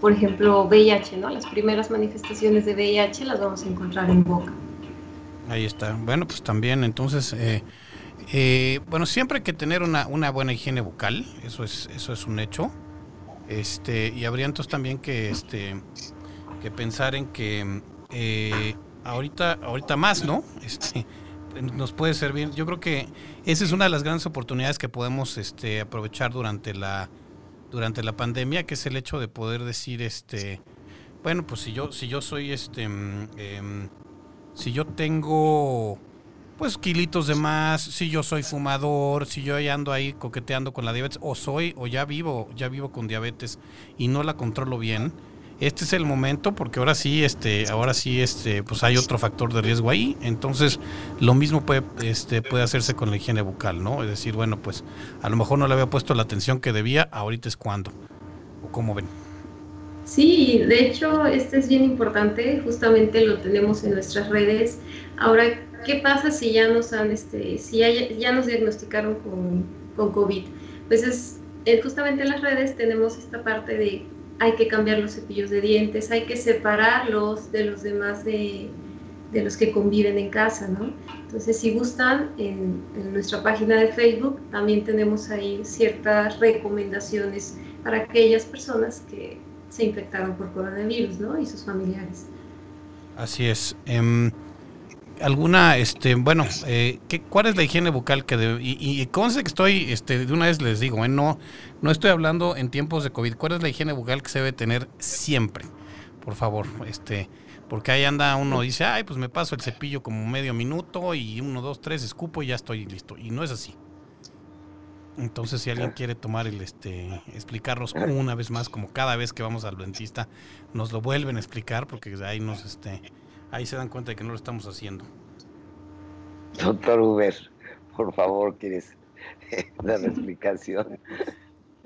D: por ejemplo, VIH, ¿no? Las primeras manifestaciones de VIH las vamos a encontrar en boca.
B: Ahí está. Bueno, pues también entonces... Eh, eh, bueno, siempre hay que tener una, buena higiene bucal, eso es, eso es un hecho. Este, y habría entonces también que, este, que pensar en que eh, ahorita, ahorita más, ¿no? Este, nos puede servir. Yo creo que esa es una de las grandes oportunidades que podemos este, aprovechar durante la, durante la pandemia, que es el hecho de poder decir, este, bueno, pues si yo, si yo soy, este, mm, em, si yo tengo pues kilitos de más, si yo soy fumador, si yo ya ando ahí coqueteando con la diabetes, o soy, o ya vivo, ya vivo con diabetes y no la controlo bien, este es el momento porque ahora sí, este, ahora sí, este, pues hay otro factor de riesgo ahí. Entonces, lo mismo puede, este, puede hacerse con la higiene bucal, ¿no? Es decir, bueno, pues a lo mejor no le había puesto la atención que debía, ahorita es cuando. ¿O cómo ven?
D: Sí, de hecho, este es bien importante, justamente lo tenemos en nuestras redes. Ahora, ¿qué pasa si ya nos han, este, si ya, ya nos diagnosticaron con, con COVID? Pues es, justamente en las redes tenemos esta parte de hay que cambiar los cepillos de dientes, hay que separarlos de los demás de, de los que conviven en casa, ¿no? Entonces, si gustan, en, en, nuestra página de Facebook también tenemos ahí ciertas recomendaciones para aquellas personas que se infectaron por coronavirus, ¿no? Y sus familiares.
B: Así es. Eh, alguna, este, bueno, eh, ¿qué, ¿cuál es la higiene bucal que debe, y, y conste que estoy, este, de una vez les digo, eh, no, no estoy hablando en tiempos de COVID. ¿Cuál es la higiene bucal que se debe tener siempre? Por favor, este, porque ahí anda uno dice, ay, pues me paso el cepillo como medio minuto y uno, dos, tres, escupo y ya estoy listo. Y no es así. Entonces, si alguien quiere tomar el, este, explicarnos una vez más, como cada vez que vamos al dentista, nos lo vuelven a explicar, porque ahí nos, este, ahí se dan cuenta de que no lo estamos haciendo.
C: Doctor Uber, por favor, ¿quieres dar la explicación?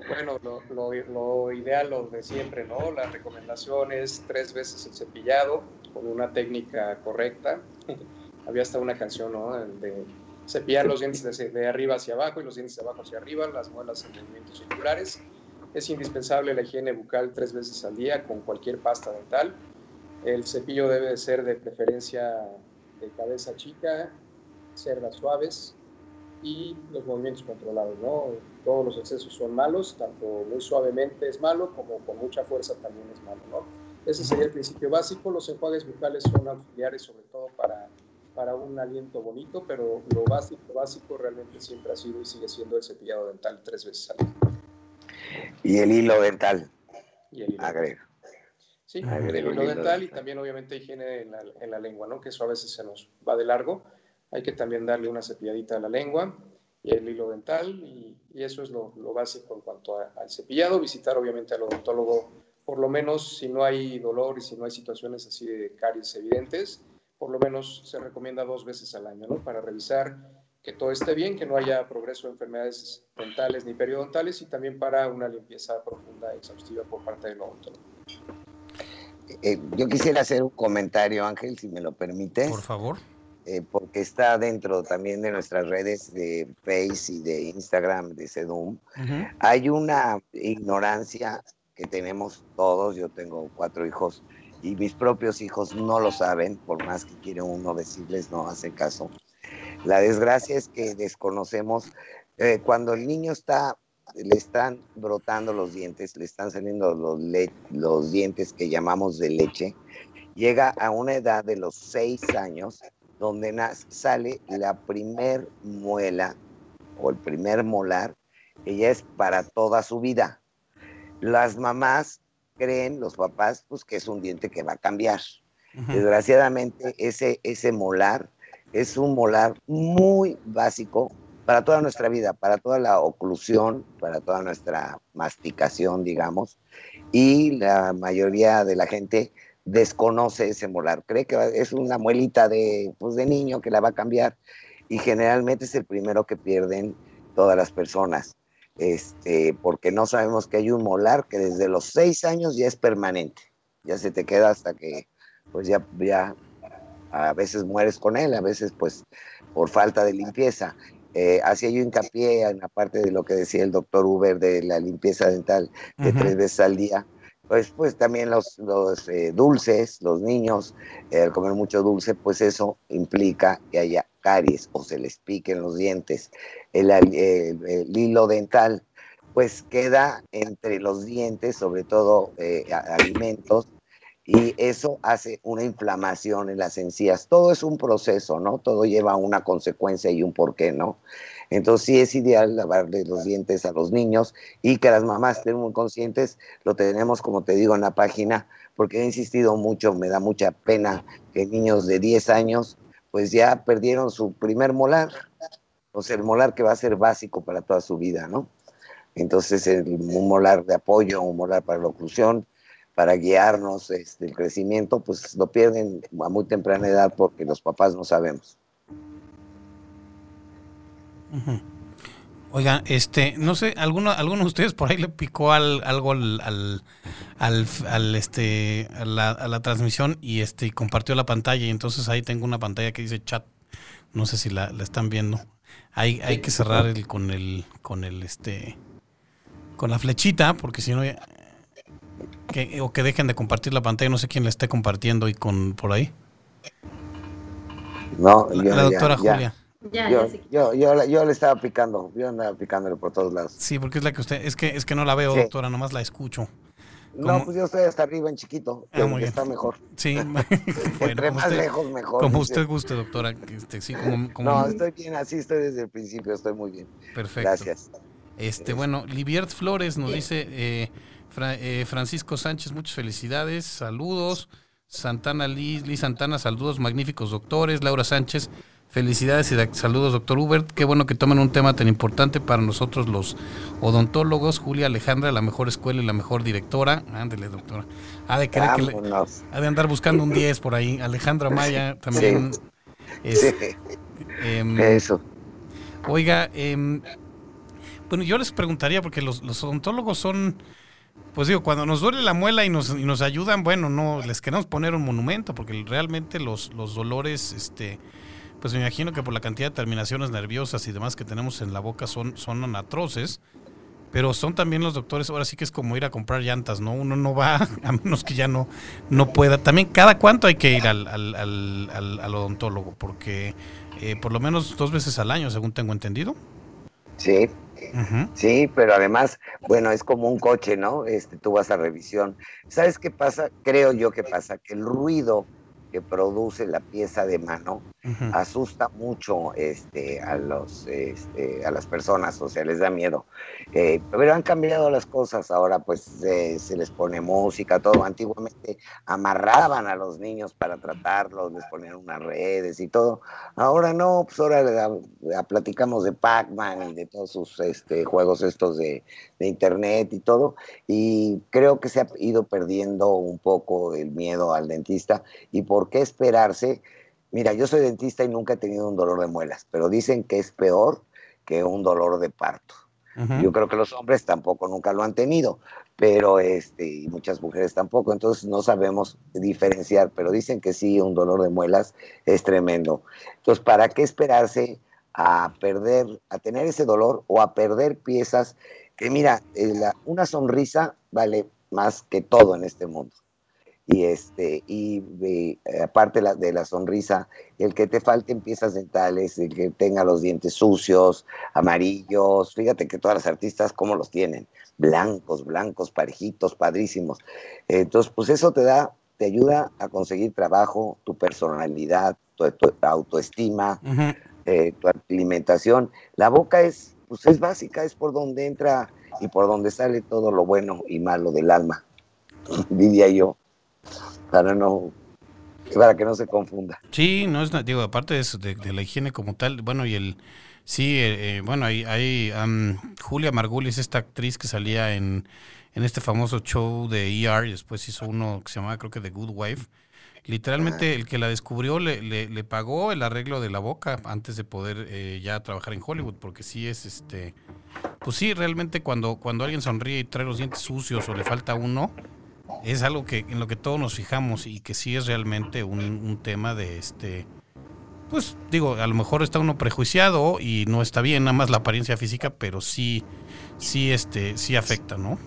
E: Bueno, lo, lo, lo, ideal, lo de siempre, ¿no? La recomendación es tres veces el cepillado con una técnica correcta. <laughs> Había hasta una canción, ¿no? De cepillar los dientes de, de, arriba hacia abajo y los dientes de abajo hacia arriba, las muelas en movimientos circulares. Es indispensable la higiene bucal tres veces al día con cualquier pasta dental. El cepillo debe de ser de preferencia de cabeza chica, cerdas suaves y los movimientos controlados. ¿no? Todos los excesos son malos, tanto muy suavemente es malo como con mucha fuerza también es malo. ¿no? Ese sería el principio básico. Los enjuagues bucales son auxiliares sobre todo para para un aliento bonito, pero lo básico, básico realmente siempre ha sido y sigue siendo el cepillado dental tres veces al día.
C: Y el hilo dental.
E: Y el hilo.
C: Agrego.
E: Sí, Agrego el hilo dental y también obviamente higiene en la, en la, lengua, ¿no? Que eso a veces se nos va de largo. Hay que también darle una cepilladita a la lengua y el hilo dental y, y eso es lo, lo, básico en cuanto a, al cepillado. Visitar obviamente al odontólogo por lo menos si no hay dolor y si no hay situaciones así de caries evidentes, por lo menos se recomienda dos veces al año, ¿no? Para revisar que todo esté bien, que no haya progreso de enfermedades dentales ni periodontales y también para una limpieza profunda, exhaustiva por parte del odontólogo.
C: Eh, yo quisiera hacer un comentario, Ángel, si me lo permite.
B: Por favor.
C: Eh, porque está dentro también de nuestras redes de Face y de Instagram de Sedum. Uh -huh. Hay una ignorancia que tenemos todos, yo tengo cuatro hijos, y mis propios hijos no lo saben, por más que quiere uno decirles, no hace caso. La desgracia es que desconocemos, eh, cuando el niño está, le están brotando los dientes, le están saliendo los, los dientes que llamamos de leche, llega a una edad de los seis años donde sale la primer muela o el primer molar, que ya es para toda su vida. Las mamás creen los papás pues que es un diente que va a cambiar. Uh -huh. Desgraciadamente ese, ese molar es un molar muy básico para toda nuestra vida, para toda la oclusión, para toda nuestra masticación, digamos, y la mayoría de la gente desconoce ese molar, cree que es una muelita de, pues, de niño que la va a cambiar y generalmente es el primero que pierden todas las personas este, porque no sabemos que hay un molar que desde los seis años ya es permanente, ya se te queda hasta que, pues ya, ya a veces mueres con él, a veces pues por falta de limpieza. Eh, hacía yo hincapié en la parte de lo que decía el doctor Uber de la limpieza dental de uh -huh. tres veces al día. Pues, pues también los, los eh, dulces, los niños, eh, al comer mucho dulce, pues eso implica que haya caries o se les piquen los dientes. El, el, el hilo dental pues queda entre los dientes, sobre todo eh, alimentos, y eso hace una inflamación en las encías. Todo es un proceso, ¿no? Todo lleva una consecuencia y un porqué, ¿no? Entonces sí es ideal lavarle los dientes a los niños y que las mamás estén muy conscientes. Lo tenemos, como te digo, en la página, porque he insistido mucho, me da mucha pena que niños de 10 años pues ya perdieron su primer molar, o sea, el molar que va a ser básico para toda su vida, ¿no? Entonces, el, un molar de apoyo, un molar para la oclusión, para guiarnos este, el crecimiento, pues lo pierden a muy temprana edad porque los papás no sabemos.
B: Uh -huh. Oiga, este, no sé, alguno, alguno de ustedes por ahí le picó al, algo al, al, al, este, a la, a la, transmisión y este, y compartió la pantalla y entonces ahí tengo una pantalla que dice chat. No sé si la, la están viendo. Hay, hay que cerrar el, con el, con el, este, con la flechita, porque si no, que, o que dejen de compartir la pantalla, no sé quién la esté compartiendo y con por ahí.
C: No,
B: la, doctora Julia.
C: Ya, yo, yo, yo, yo, le estaba picando, yo andaba picándole por todos lados.
B: Sí, porque es la que usted, es que, es que no la veo, doctora, nomás la escucho.
C: No, pues yo estoy hasta arriba en chiquito, ah, que está mejor.
B: Sí, <laughs> <laughs>
C: Entre más lejos, mejor.
B: Como usted guste, doctora. Este, sí, como, como...
C: No, estoy bien, así estoy desde el principio, estoy muy bien.
B: Perfecto.
C: Gracias.
B: Este, bueno, Liviert Flores nos dice, eh, eh, Francisco Sánchez, muchas felicidades, saludos. Santana Liz, Liz Santana, saludos, magníficos doctores. Laura Sánchez, felicidades y saludos, doctor Hubert. Qué bueno que tomen un tema tan importante para nosotros los odontólogos. Julia Alejandra, la mejor escuela y la mejor directora. Ándele, doctora. Ha de, querer que ha de andar buscando un 10 por ahí. Alejandra Maya también.
C: Em, Eso.
B: Oiga, em, bueno, yo les preguntaría, porque los, los odontólogos son pues digo, cuando nos duele la muela y nos, y nos ayudan, bueno, no les queremos poner un monumento, porque realmente los, los dolores, este, pues me imagino que por la cantidad de terminaciones nerviosas y demás que tenemos en la boca son, son atroces. Pero son también los doctores, ahora sí que es como ir a comprar llantas, ¿no? Uno no va, <laughs> a menos que ya no, no pueda. También, ¿cada cuánto hay que ir al, al, al, al odontólogo? Porque eh, por lo menos dos veces al año, según tengo entendido.
C: Sí, Sí, pero además, bueno, es como un coche, ¿no? Este, tú vas a revisión. ¿Sabes qué pasa? Creo yo que pasa que el ruido que produce la pieza de mano asusta mucho este, a, los, este, a las personas, o sea, les da miedo. Eh, pero han cambiado las cosas, ahora pues se les pone música, todo. Antiguamente amarraban a los niños para tratarlos, les ponían unas redes y todo. Ahora no, pues ahora platicamos de Pac-Man y de todos sus este, juegos estos de, de internet y todo. Y creo que se ha ido perdiendo un poco el miedo al dentista. ¿Y por qué esperarse? Mira, yo soy dentista y nunca he tenido un dolor de muelas, pero dicen que es peor que un dolor de parto. Yo creo que los hombres tampoco nunca lo han tenido, pero este, y muchas mujeres tampoco, entonces no sabemos diferenciar, pero dicen que sí, un dolor de muelas es tremendo. Entonces, ¿para qué esperarse a perder, a tener ese dolor o a perder piezas? Que mira, eh, una sonrisa vale más que todo en este mundo y este y aparte de la sonrisa el que te falten piezas dentales el que tenga los dientes sucios amarillos fíjate que todas las artistas cómo los tienen blancos blancos parejitos padrísimos. Entonces pues eso te da te ayuda a conseguir trabajo tu personalidad tu, autoestima eh, tu alimentación. La boca es pues es básica es por donde entra y por donde sale todo lo bueno y malo del alma <laughs> diría yo para no para que no se confunda.
B: Sí, no es digo aparte de, de, la higiene como tal, bueno y el sí, eh, eh, bueno hay, hay Julia Margulis esta actriz que salía en, en este famoso show de ER y después hizo uno que se llamaba creo que The Good Wife. Literalmente el que la descubrió le, le, pagó el arreglo de la boca antes de poder eh, ya trabajar en Hollywood, porque sí es este, pues sí, realmente cuando, cuando alguien sonríe y trae los dientes sucios o le falta uno, es algo que en lo que todos nos fijamos y que sí es realmente un, tema de este pues digo a lo mejor está uno prejuiciado y no está bien nada más la apariencia física pero sí sí este sí afecta no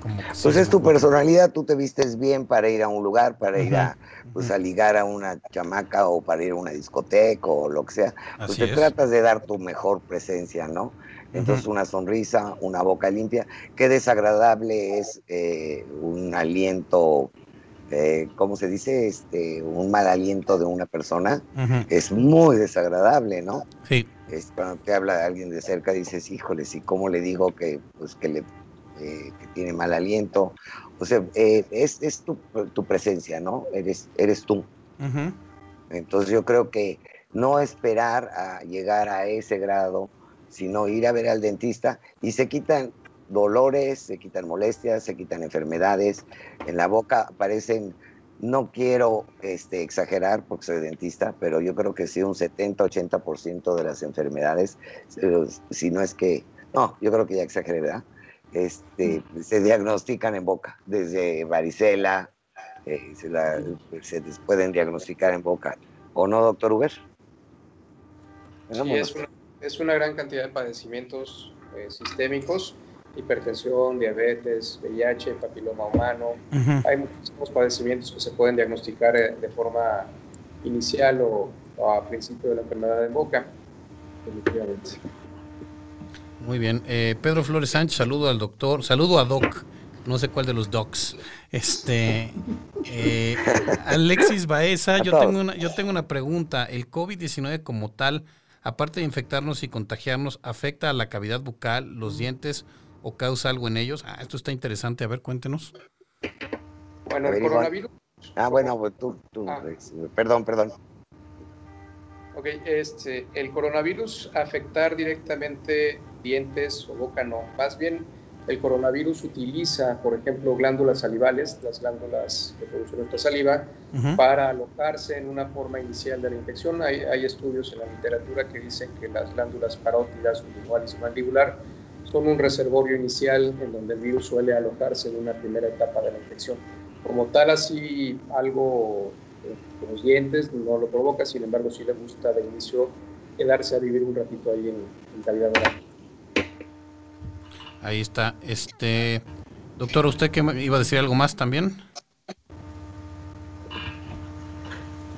C: Como pues es tu personalidad tú te vistes bien para ir a un lugar para ir a pues a ligar a una chamaca o para ir a una discoteca o lo que sea. Pues te tratas de dar tu mejor presencia no entonces una sonrisa, una boca limpia. Qué desagradable es eh, un aliento, eh, ¿cómo se dice? Este, un mal aliento de una persona. Es muy desagradable, ¿no?
B: Sí.
C: Es, cuando te habla de alguien de cerca dices, híjole, ¿y cómo le digo que, pues, que, le, eh, que tiene mal aliento? O sea, es, es tu, tu, presencia, ¿no? Eres, eres tú. Entonces yo creo que no esperar a llegar a ese grado sino ir a ver al dentista y se quitan dolores, se quitan molestias, se quitan enfermedades. En la boca aparecen, no quiero este, exagerar porque soy dentista, pero yo creo que sí un 70-80% de las enfermedades, eh, si no es que No, yo creo que ya exageré, ¿verdad? Este, se diagnostican en boca, desde varicela, eh, se, la, se pueden diagnosticar en boca. ¿O no, doctor Uber?
E: Sí, es una, es una gran cantidad de padecimientos eh, sistémicos, hipertensión, diabetes, VIH, papiloma humano. Hay muchísimos padecimientos que se pueden diagnosticar eh, de forma inicial o, a principio de la enfermedad de boca.
B: Muy bien. Eh, Pedro Flores Sánchez, saludo al doctor, saludo a Doc, no sé cuál de los docs. Este, Alexis Baeza, yo tengo, una, yo tengo una pregunta. ¿El COVID-19 como tal aparte de infectarnos y contagiarnos, afecta a la cavidad bucal, los dientes o causa algo en ellos? Ah, esto está interesante. A ver, cuéntenos.
E: Bueno, el coronavirus.
C: Ah, bueno, pues tú, tú ah. perdón, perdón.
E: Ok, este, el coronavirus afectar directamente dientes o boca no, más bien el coronavirus utiliza, por ejemplo, glándulas salivales, las glándulas que producen nuestra saliva, para alojarse en una forma inicial de la infección. Hay, hay, estudios en la literatura que dicen que las glándulas parótidas, sublinguales y mandibular son un reservorio inicial en donde el virus suele alojarse en una primera etapa de la infección. Como tal, así algo eh, con los dientes no lo provoca, sin embargo, sí le gusta de inicio quedarse a vivir un ratito ahí en, en calidad oral.
B: Ahí está. Este, doctor, ¿usted qué iba a decir algo más también?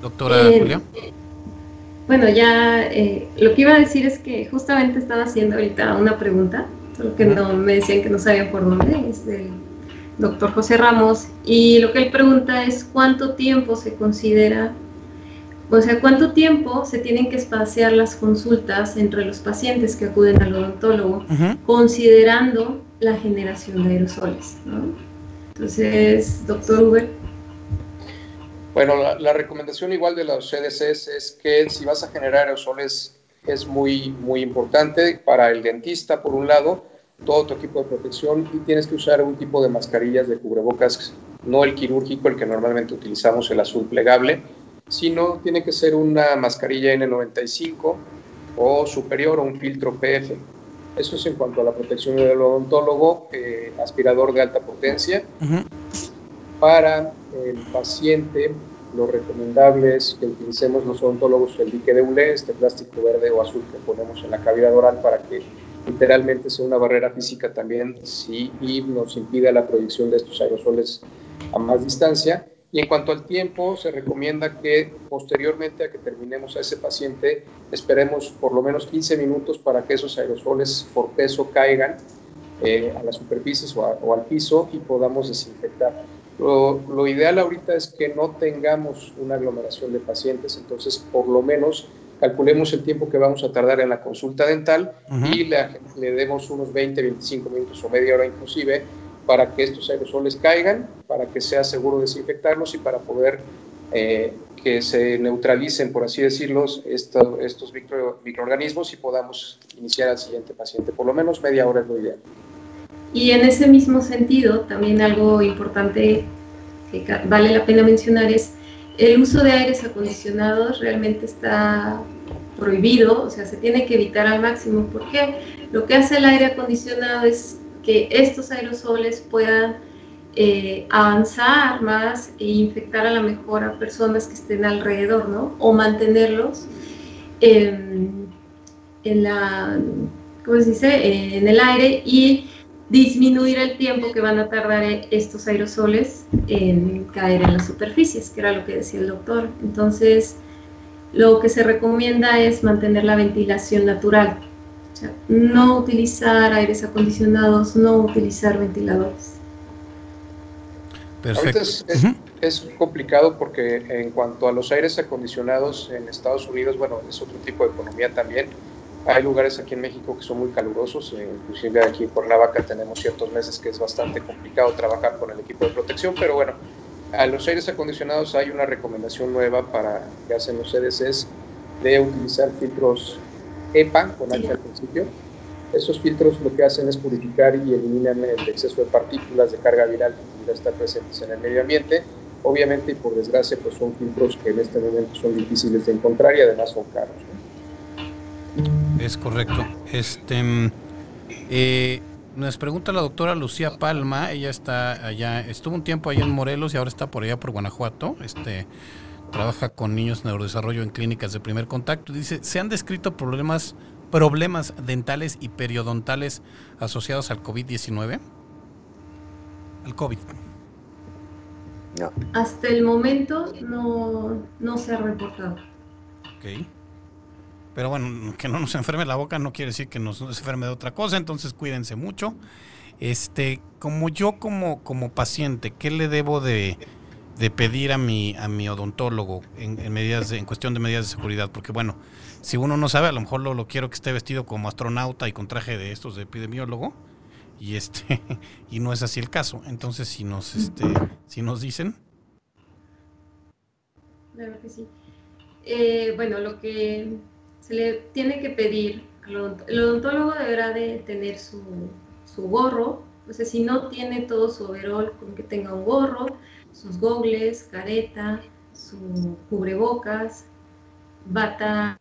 B: Doctora eh, Julia.
D: Bueno, ya eh, lo que iba a decir es que justamente estaba haciendo ahorita una pregunta, solo que no me decían que no sabían por dónde, es del doctor José Ramos, y lo que él pregunta es cuánto tiempo se considera o sea, ¿cuánto tiempo se tienen que espaciar las consultas entre los pacientes que acuden al odontólogo, considerando la generación de aerosoles? Entonces, doctor Uber.
E: Bueno, la, recomendación igual de los CDCs es que si vas a generar aerosoles es muy, muy importante para el dentista, por un lado, todo tu equipo de protección y tienes que usar un tipo de mascarillas de cubrebocas, no el quirúrgico, el que normalmente utilizamos, el azul plegable, sino tiene que ser una mascarilla N95 o superior o un filtro PF. Eso es en cuanto a la protección del odontólogo, eh, aspirador de alta potencia. Para el paciente, lo recomendable es que utilicemos los odontólogos el dique de hule, este plástico verde o azul que ponemos en la cavidad oral para que literalmente sea una barrera física también sí, y nos impida la proyección de estos aerosoles a más distancia. Y en cuanto al tiempo, se recomienda que posteriormente a que terminemos a ese paciente, esperemos por lo menos 15 minutos para que esos aerosoles por peso caigan eh, a las superficies o, al piso y podamos desinfectar. Lo, ideal ahorita es que no tengamos una aglomeración de pacientes, entonces por lo menos calculemos el tiempo que vamos a tardar en la consulta dental y le, le demos unos 20, 25 minutos o media hora inclusive para que estos aerosoles caigan, para que sea seguro desinfectarlos y para poder eh, que se neutralicen, por así decirlo, estos microorganismos y podamos iniciar al siguiente paciente. Por lo menos media hora es lo ideal.
D: Y en ese mismo sentido, también algo importante que vale la pena mencionar es el uso de aires acondicionados realmente está prohibido, o sea, se tiene que evitar al máximo. porque Lo que hace el aire acondicionado es que estos aerosoles puedan eh, avanzar más e infectar a la mejor a personas que estén alrededor, ¿no? O mantenerlos en, la, ¿cómo se dice? En el aire y disminuir el tiempo que van a tardar estos aerosoles en caer en las superficies, que era lo que decía el doctor. Entonces, lo que se recomienda es mantener la ventilación natural, no utilizar aires acondicionados, no utilizar ventiladores.
E: Perfecto. Es, complicado porque en cuanto a los aires acondicionados en Estados Unidos, bueno, es otro tipo de economía también. Hay lugares aquí en México que son muy calurosos, eh, inclusive aquí por Navaca tenemos ciertos meses que es bastante complicado trabajar con el equipo de protección, pero bueno, a los aires acondicionados hay una recomendación nueva para que hacen los CDCs de utilizar filtros EPA, con H al principio. Esos filtros lo que hacen es purificar y eliminan el exceso de partículas de carga viral que pudiera estar presentes en el medio ambiente. Obviamente, y por desgracia, pues son filtros que en este momento son difíciles de encontrar y además son caros.
B: Es correcto. Este, mm, Eh, nos pregunta la doctora Lucía Palma, ella está allá, estuvo un tiempo allá en Morelos y ahora está por allá por Guanajuato, este trabaja con niños en neurodesarrollo en clínicas de primer contacto. Dice, ¿se han descrito problemas, problemas dentales y periodontales asociados al COVID-19? Al COVID.
D: No. Hasta el momento no, no se ha reportado.
B: Ok. Pero bueno, que no nos enferme la boca no quiere decir que nos, enferme de otra cosa, entonces cuídense mucho. Este, como yo como, como paciente, ¿qué le debo de, pedir a mi, a mi odontólogo en, medidas en cuestión de medidas de seguridad? Porque bueno, si uno no sabe, a lo mejor lo, lo quiero que esté vestido como astronauta y con traje de estos de epidemiólogo y este <laughs> y no es así el caso. Entonces, si nos este si nos dicen
D: Claro que sí. Eh, bueno, lo que se le tiene que pedir, el odontólogo deberá de tener su, su gorro, o sea, si no tiene todo su overall, con que tenga un gorro, sus gogles, careta, su cubrebocas, bata,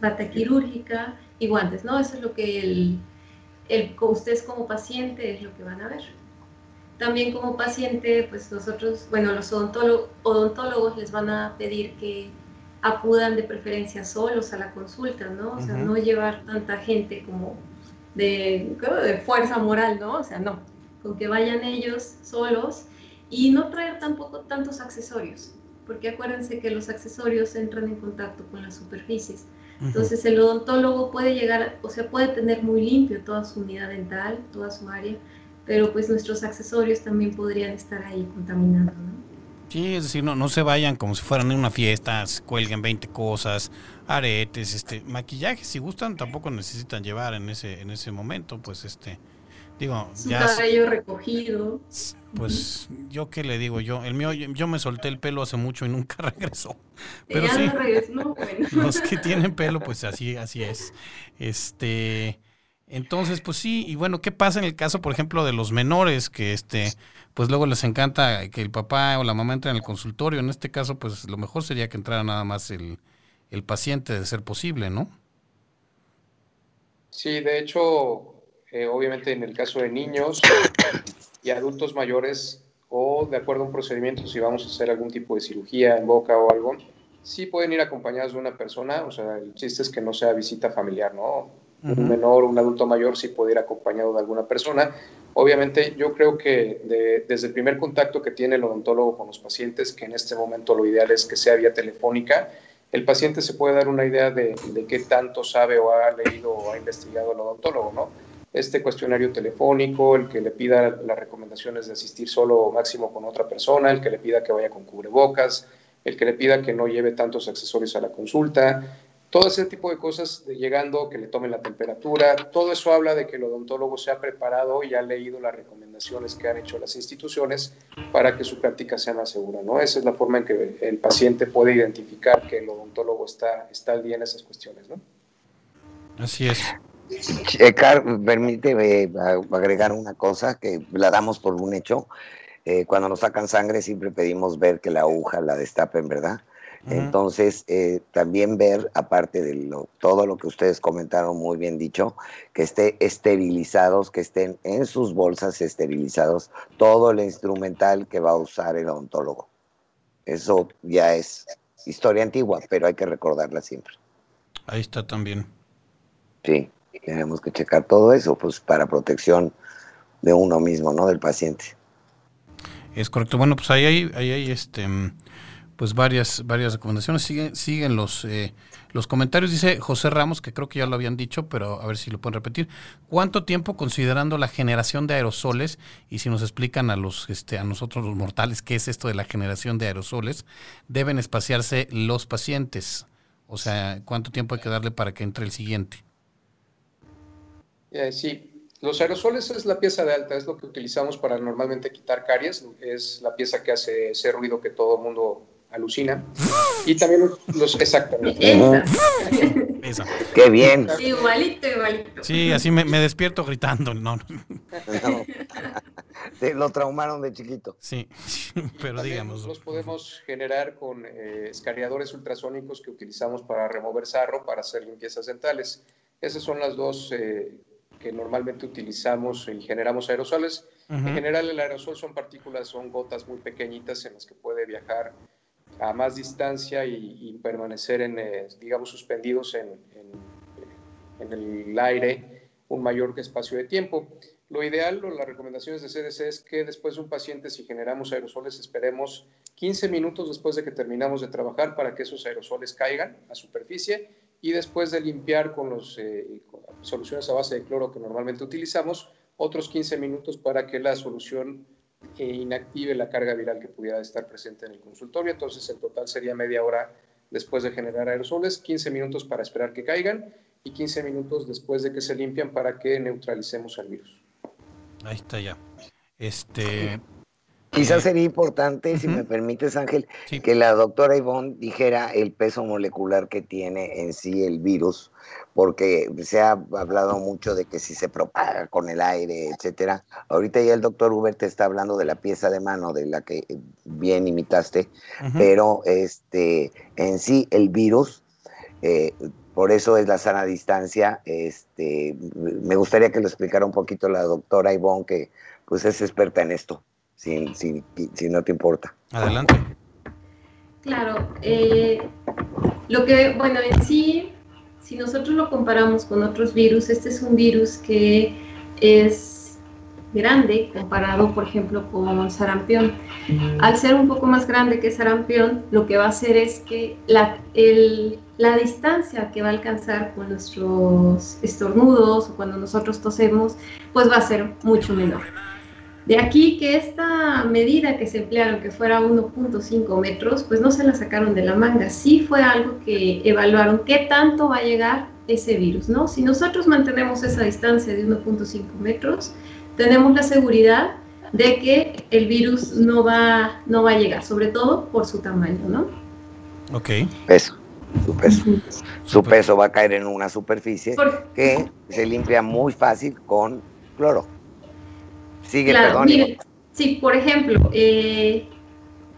D: bata quirúrgica y guantes, ¿no? Eso es lo que el, el, ustedes como paciente es lo que van a ver. También como paciente, pues nosotros, bueno, los odontólogos les van a pedir que acudan de preferencia solos a la consulta, ¿no? O sea, no llevar tanta gente como de, de fuerza moral, ¿no? O sea, no, con que vayan ellos solos y no traer tampoco tantos accesorios, porque acuérdense que los accesorios entran en contacto con las superficies. Entonces el odontólogo puede llegar, o sea, puede tener muy limpio toda su unidad dental, toda su área, pero pues nuestros accesorios también podrían estar ahí contaminando, ¿no?
B: Sí, es decir, no, no se vayan como si fueran en una fiesta, cuelguen 20 cosas, aretes, este, maquillaje, si gustan, tampoco necesitan llevar en ese, en ese momento, pues este, digo,
D: Su ya. cabello recogido.
B: Pues yo qué le digo, yo, el mío, yo, me solté el pelo hace mucho y nunca <laughs> regresó. Pero sí,
D: regresó, bueno. <laughs>
B: los que tienen pelo, pues así, así es. Este, entonces, pues sí, y bueno, ¿qué pasa en el caso, por ejemplo, de los menores que este pues luego les encanta que el papá o la mamá entre en el consultorio. En este caso, pues lo mejor sería que entrara nada más el, paciente de ser posible, ¿no?
E: Sí, de hecho, eh, obviamente en el caso de niños y adultos mayores o de acuerdo a un procedimiento, si vamos a hacer algún tipo de cirugía en boca o algo, sí pueden ir acompañados de una persona, o sea, el chiste es que no sea visita familiar, ¿no? Un menor un adulto mayor sí puede ir acompañado de alguna persona, Obviamente yo creo que desde el primer contacto que tiene el odontólogo con los pacientes, que en este momento lo ideal es que sea vía telefónica, el paciente se puede dar una idea de, qué tanto sabe o ha leído o ha investigado el odontólogo, ¿no? Este cuestionario telefónico, el que le pida las recomendaciones de asistir solo o máximo con otra persona, el que le pida que vaya con cubrebocas, el que le pida que no lleve tantos accesorios a la consulta, todo ese tipo de cosas llegando, que le tomen la temperatura, todo eso habla de que el odontólogo se ha preparado y ha leído las recomendaciones que han hecho las instituciones para que su práctica sea más segura, ¿no? Esa es la forma en que el paciente puede identificar que el odontólogo está, está al en esas cuestiones, ¿no?
B: Así es.
C: Checar, permíteme agregar una cosa que la damos por un hecho. Eh, cuando nos sacan sangre siempre pedimos ver que la aguja la destapen, ¿verdad? Entonces, eh, también ver, aparte de lo, todo lo que ustedes comentaron, muy bien dicho, que esté esterilizados, que estén en sus bolsas esterilizados todo el instrumental que va a usar el odontólogo. Eso ya es historia antigua, pero hay que recordarla siempre.
B: Ahí está también.
C: Sí, tenemos que checar todo eso, pues para protección de uno mismo, ¿no? Del paciente.
B: Es correcto. Bueno, pues ahí hay, ahí hay este pues varias, varias recomendaciones. Siguen, siguen los, eh, los comentarios. Dice José Ramos, que creo que ya lo habían dicho, pero a ver si lo pueden repetir. ¿Cuánto tiempo considerando la generación de aerosoles? Y si nos explican a los, este, a nosotros los mortales, qué es esto de la generación de aerosoles, deben espaciarse los pacientes. O sea, ¿cuánto tiempo hay que darle para que entre el siguiente?
E: Eh, sí, los aerosoles es la pieza de alta, es lo que utilizamos para normalmente quitar caries, es la pieza que hace ese ruido que todo el mundo alucina. Y también los, exactamente.
C: Esa. Qué bien.
D: Igualito, igualito.
B: Sí, así me, despierto gritando. No.
C: lo traumaron de chiquito.
B: Sí, <laughs> pero digamos.
E: Los podemos generar con eh, escariadores ultrasónicos que utilizamos para remover sarro, para hacer limpiezas dentales. Esas son las dos eh, que normalmente utilizamos y generamos aerosoles. En general el aerosol son partículas, son gotas muy pequeñitas en las que puede viajar a más distancia y, permanecer, en, eh, digamos, suspendidos en, en, el aire un mayor espacio de tiempo. Lo ideal o las recomendaciones de CDC es que después de un paciente, si generamos aerosoles, esperemos 15 minutos después de que terminamos de trabajar para que esos aerosoles caigan a superficie y después de limpiar con las eh, soluciones a base de cloro que normalmente utilizamos, otros 15 minutos para que la solución eh, inactive la carga viral que pudiera estar presente en el consultorio. Entonces, en total sería media hora después de generar aerosoles, 15 minutos para esperar que caigan y 15 minutos después de que se limpian para que neutralicemos el virus.
B: Ahí está ya. Este,
C: Quizás sería importante, si me permites, Ángel, que la doctora Ivonne dijera el peso molecular que tiene en sí el virus, porque se ha hablado mucho de que si se propaga con el aire, etcétera. Ahorita ya el doctor Hubert está hablando de la pieza de mano de la que bien imitaste, pero este, en sí el virus, eh, por eso es la sana distancia. Este, me gustaría que lo explicara un poquito la doctora Ivonne, que pues es experta en esto si, si, si no te importa.
B: Adelante.
D: Claro, eh, lo que, bueno, en sí, si nosotros lo comparamos con otros virus, este es un virus que es grande comparado, por ejemplo, con sarampión. Al ser un poco más grande que sarampión, lo que va a hacer es que la, el, la distancia que va a alcanzar con nuestros estornudos o cuando nosotros tosemos, pues va a ser mucho menor. De aquí que esta medida que se emplearon, que fuera 1.5 metros, pues no se la sacaron de la manga. Sí fue algo que evaluaron qué tanto va a llegar ese virus, ¿no? Si nosotros mantenemos esa distancia de 1.5 metros, tenemos la seguridad de que el virus no va, no va a llegar, sobre todo por su tamaño, ¿no?
B: Ok.
C: Peso. Su peso. Su peso va a caer en una superficie que se limpia muy fácil con cloro. Sigue, claro,
D: sí, por ejemplo, eh,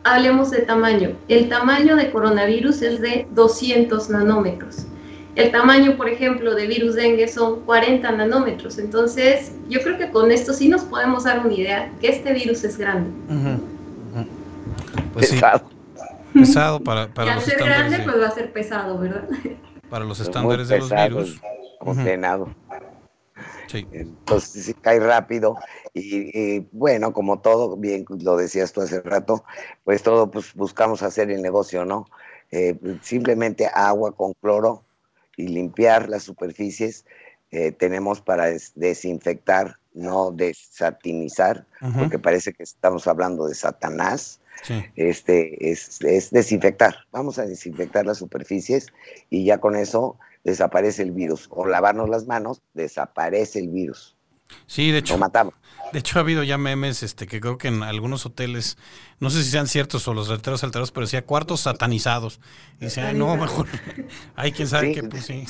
D: hablemos de tamaño. El tamaño de coronavirus es de 200 nanómetros. El tamaño, por ejemplo, de virus dengue son 40 nanómetros. Entonces, yo creo que con esto sí nos podemos dar una idea que este virus es grande.
C: Pues pesado.
B: Pesado para, <laughs> para
D: los ser grande, pues va a ser pesado, ¿verdad?
B: Para los estándares de los virus.
C: Condenado. Entonces si cae rápido y, bueno, como todo, bien lo decías tú hace rato, pues todo pues buscamos hacer el negocio, ¿no? Eh, simplemente agua con cloro y limpiar las superficies eh, tenemos para desinfectar, no desatinizar, porque parece que estamos hablando de Satanás. Este es, es desinfectar. Vamos a desinfectar las superficies y ya con eso desaparece el virus. O lavarnos las manos, desaparece el virus.
B: Sí, de hecho.
C: Lo matamos.
B: De hecho, ha habido ya memes este, que creo que en algunos hoteles, no sé si sean ciertos o los alteros alterados, pero decía cuartos satanizados. Y dice, no, mejor. <laughs> Hay quien sabe que pues, sí,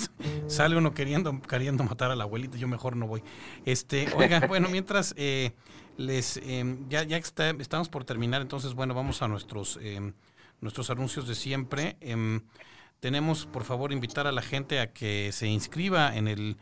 B: sale uno queriendo, queriendo matar a la abuelita, yo mejor no voy. Este, oiga, bueno, mientras eh, les em, ya, ya estamos por terminar, entonces, bueno, vamos a nuestros, em, nuestros anuncios de siempre. Em, tenemos, por favor, invitar a la gente a que se inscriba en el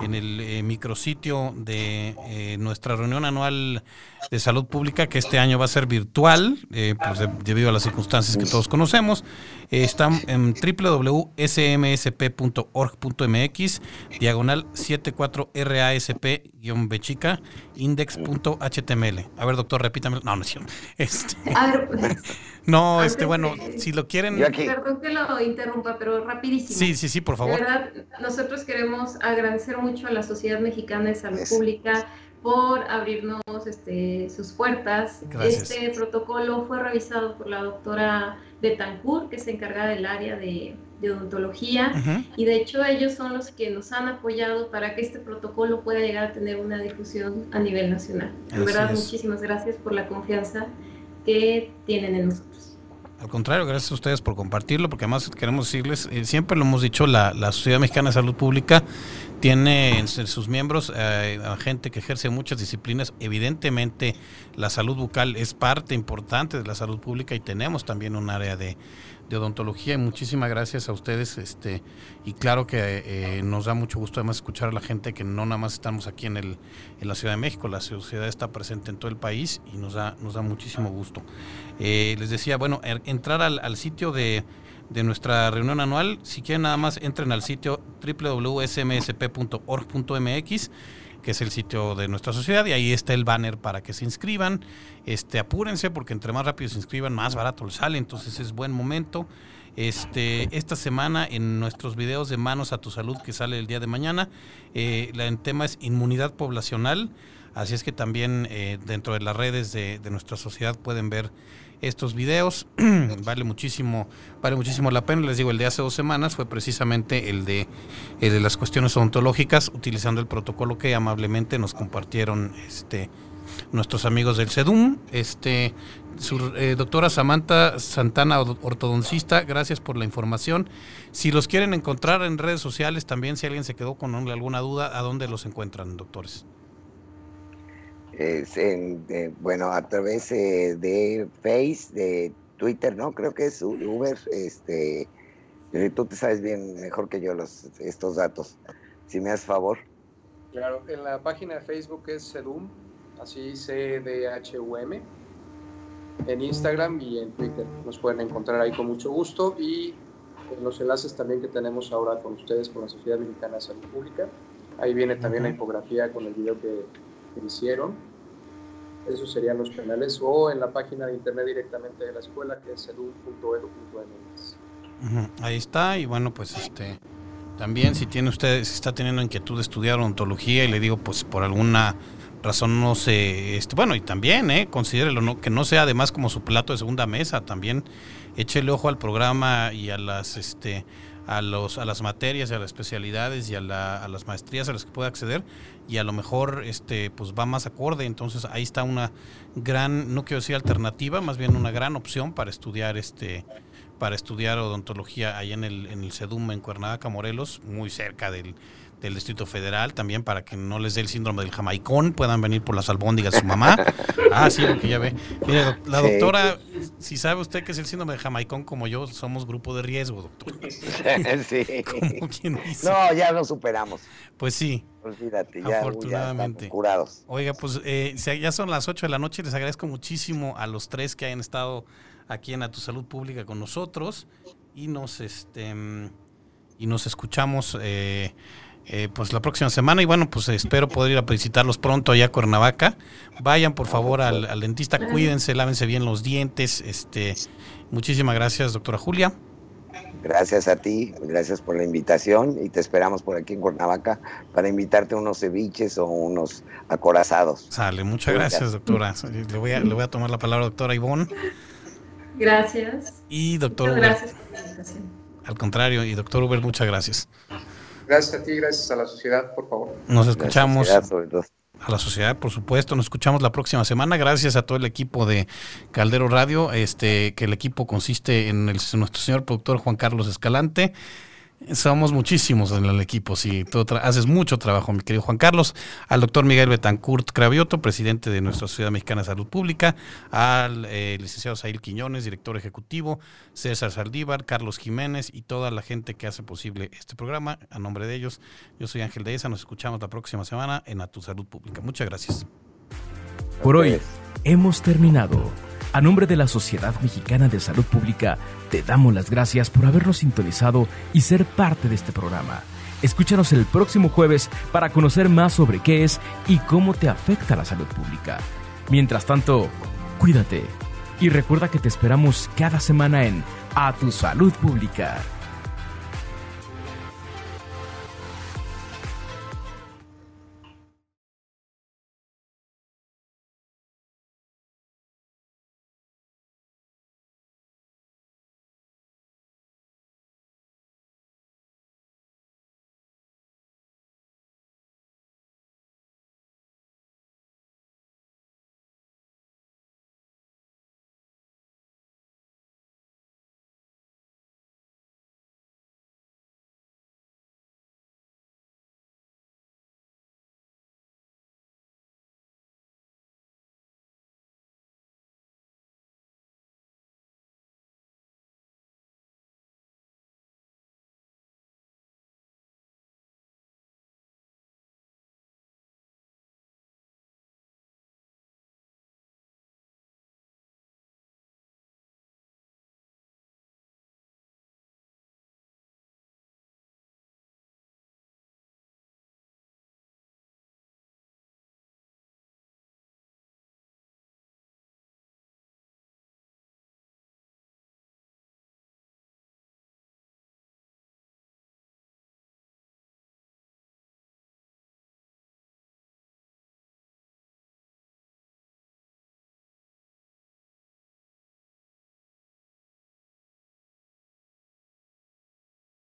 B: en el eh, micrositio de eh, nuestra reunión anual de salud pública, que este año va a ser virtual, eh, pues debido a las circunstancias que todos conocemos. está en www.smsp.org.mx, diagonal 74RASP-B chica, index.html. A ver, doctor, repítame. No, no es <laughs> este, No, <laughs> este, bueno, si lo quieren.
D: Perdón que lo interrumpa, pero rapidísimo.
B: Sí, sí, sí, por favor.
D: De verdad, nosotros queremos agradecer mucho a la Sociedad Mexicana de Salud Pública por abrirnos este, sus puertas. Este protocolo fue revisado por la doctora Betancourt, que se encarga del área de, odontología, y de hecho ellos son los que nos han apoyado para que este protocolo pueda llegar a tener una difusión a nivel nacional. En verdad, muchísimas gracias por la confianza que tienen en nosotros.
B: Al contrario, gracias a ustedes por compartirlo, porque además queremos decirles, eh, siempre lo hemos dicho, la, la Sociedad Mexicana de Salud Pública tiene en sus miembros eh, gente que ejerce muchas disciplinas. Evidentemente, la salud bucal es parte importante de la salud pública y tenemos también un área de, odontología. Y muchísimas gracias a ustedes. Este, y claro que eh, nos da mucho gusto además escuchar a la gente que no nada más estamos aquí en, el, en la Ciudad de México, la sociedad está presente en todo el país y nos da, nos da muchísimo gusto. Eh, les decía, bueno, er, entrar al sitio de de nuestra reunión anual. Si quieren nada más entren al sitio www.smsp.org.mx que es el sitio de nuestra sociedad y ahí está el banner para que se inscriban. Este, apúrense porque entre más rápido se inscriban, más barato les sale, entonces es buen momento. Este, esta semana en nuestros videos de Manos a tu Salud que sale el día de mañana, eh, el tema es inmunidad poblacional, así es que también eh, dentro de las redes de, de nuestra sociedad pueden ver estos videos. <clears throat> vale muchísimo, vale muchísimo la pena. Les digo, el de hace dos semanas fue precisamente el de, las cuestiones odontológicas, utilizando el protocolo que amablemente nos compartieron este nuestros amigos del CEDUM. Este, eh, doctora Samantha Santana, ortodoncista, gracias por la información. Si los quieren encontrar en redes sociales, también si alguien se quedó con alguna duda, ¿a dónde los encuentran, doctores?
C: En, bueno, a través eh, de Face, de Twitter, ¿no? Creo que es Uber, este, tú te sabes bien mejor que yo los, estos datos. Si me haces favor.
E: Claro, en la página de Facebook es CEDUM, así C-D-H-U-M, en Instagram y en Twitter. Nos pueden encontrar ahí con mucho gusto y en los enlaces también que tenemos ahora con ustedes, con la Sociedad Mexicana de Salud Pública. Ahí viene también la infografía con el video que, que hicieron esos serían los canales, o en la página de internet directamente de la escuela, que es edu.edu.mx.
B: Ahí está, y bueno, pues este también si tiene usted, si está teniendo inquietud de estudiar odontología y le digo, pues por alguna razón no sé, este, bueno, y también, eh, considérelo, ¿no? que no sea además como su plato de segunda mesa, también échele ojo al programa y a las, este, a, los, a las materias, y a las especialidades y a, la, a las maestrías a las que puede acceder y a lo mejor este pues va más acorde. Entonces ahí está una gran, no quiero decir alternativa, más bien una gran opción para estudiar este para estudiar odontología ahí en el, en el CEDUM en Cuernavaca, Morelos, muy cerca del, del Distrito Federal, también para que no les dé el síndrome del jamaicón, puedan venir por las albóndigas de su mamá. <laughs> Ah, sí, porque ya ve. Mire, la doctora, si sabe usted que es el síndrome del jamaicón como yo, somos grupo de riesgo, doctor. <laughs>
C: Sí. No, ya lo superamos.
B: Pues sí.
C: Olvídate, ya, afortunadamente. curados.
B: Oiga, pues eh, ya son las 8 de la noche, les agradezco muchísimo a los tres que hayan estado aquí en A Tu Salud Pública con nosotros y nos, este, y nos escuchamos... Eh, eh, pues la próxima semana y bueno, pues espero poder ir a visitarlos pronto allá a Cuernavaca. Vayan por favor al, dentista, cuídense, lávense bien los dientes. Este, muchísimas gracias, doctora Julia.
C: Gracias a ti, gracias por la invitación y te esperamos por aquí en Cuernavaca para invitarte a unos ceviches o unos acorazados.
B: Sale, muchas gracias, doctora. Le voy, a, le voy a tomar la palabra, doctora Ivonne.
D: Gracias.
B: Y doctor
D: gracias por la invitación.
B: Al contrario, y doctor Uber, muchas gracias.
E: Gracias a ti, gracias a la sociedad, por favor.
B: Nos escuchamos. A la sociedad, por supuesto. Nos escuchamos la próxima semana. Gracias a todo el equipo de Caldero Radio, este que el equipo consiste en, el, en nuestro señor productor Juan Carlos Escalante. Somos muchísimos en el equipo, sí. Tú haces mucho trabajo, mi querido Juan Carlos. Al doctor Miguel Betancourt Cravioto, presidente de nuestra Sociedad Mexicana de Salud Pública. Al eh, licenciado Sail Quiñones, director ejecutivo. César Saldívar, Carlos Jiménez y toda la gente que hace posible este programa. A nombre de ellos, yo soy Ángel de Esa. Nos escuchamos la próxima semana en A Tu Salud Pública. Muchas gracias.
A: Por hoy hemos terminado. A nombre de la Sociedad Mexicana de Salud Pública, te damos las gracias por habernos sintonizado y ser parte de este programa. Escúchanos el próximo jueves para conocer más sobre qué es y cómo te afecta la salud pública. Mientras tanto, cuídate y recuerda que te esperamos cada semana en A Tu Salud Pública.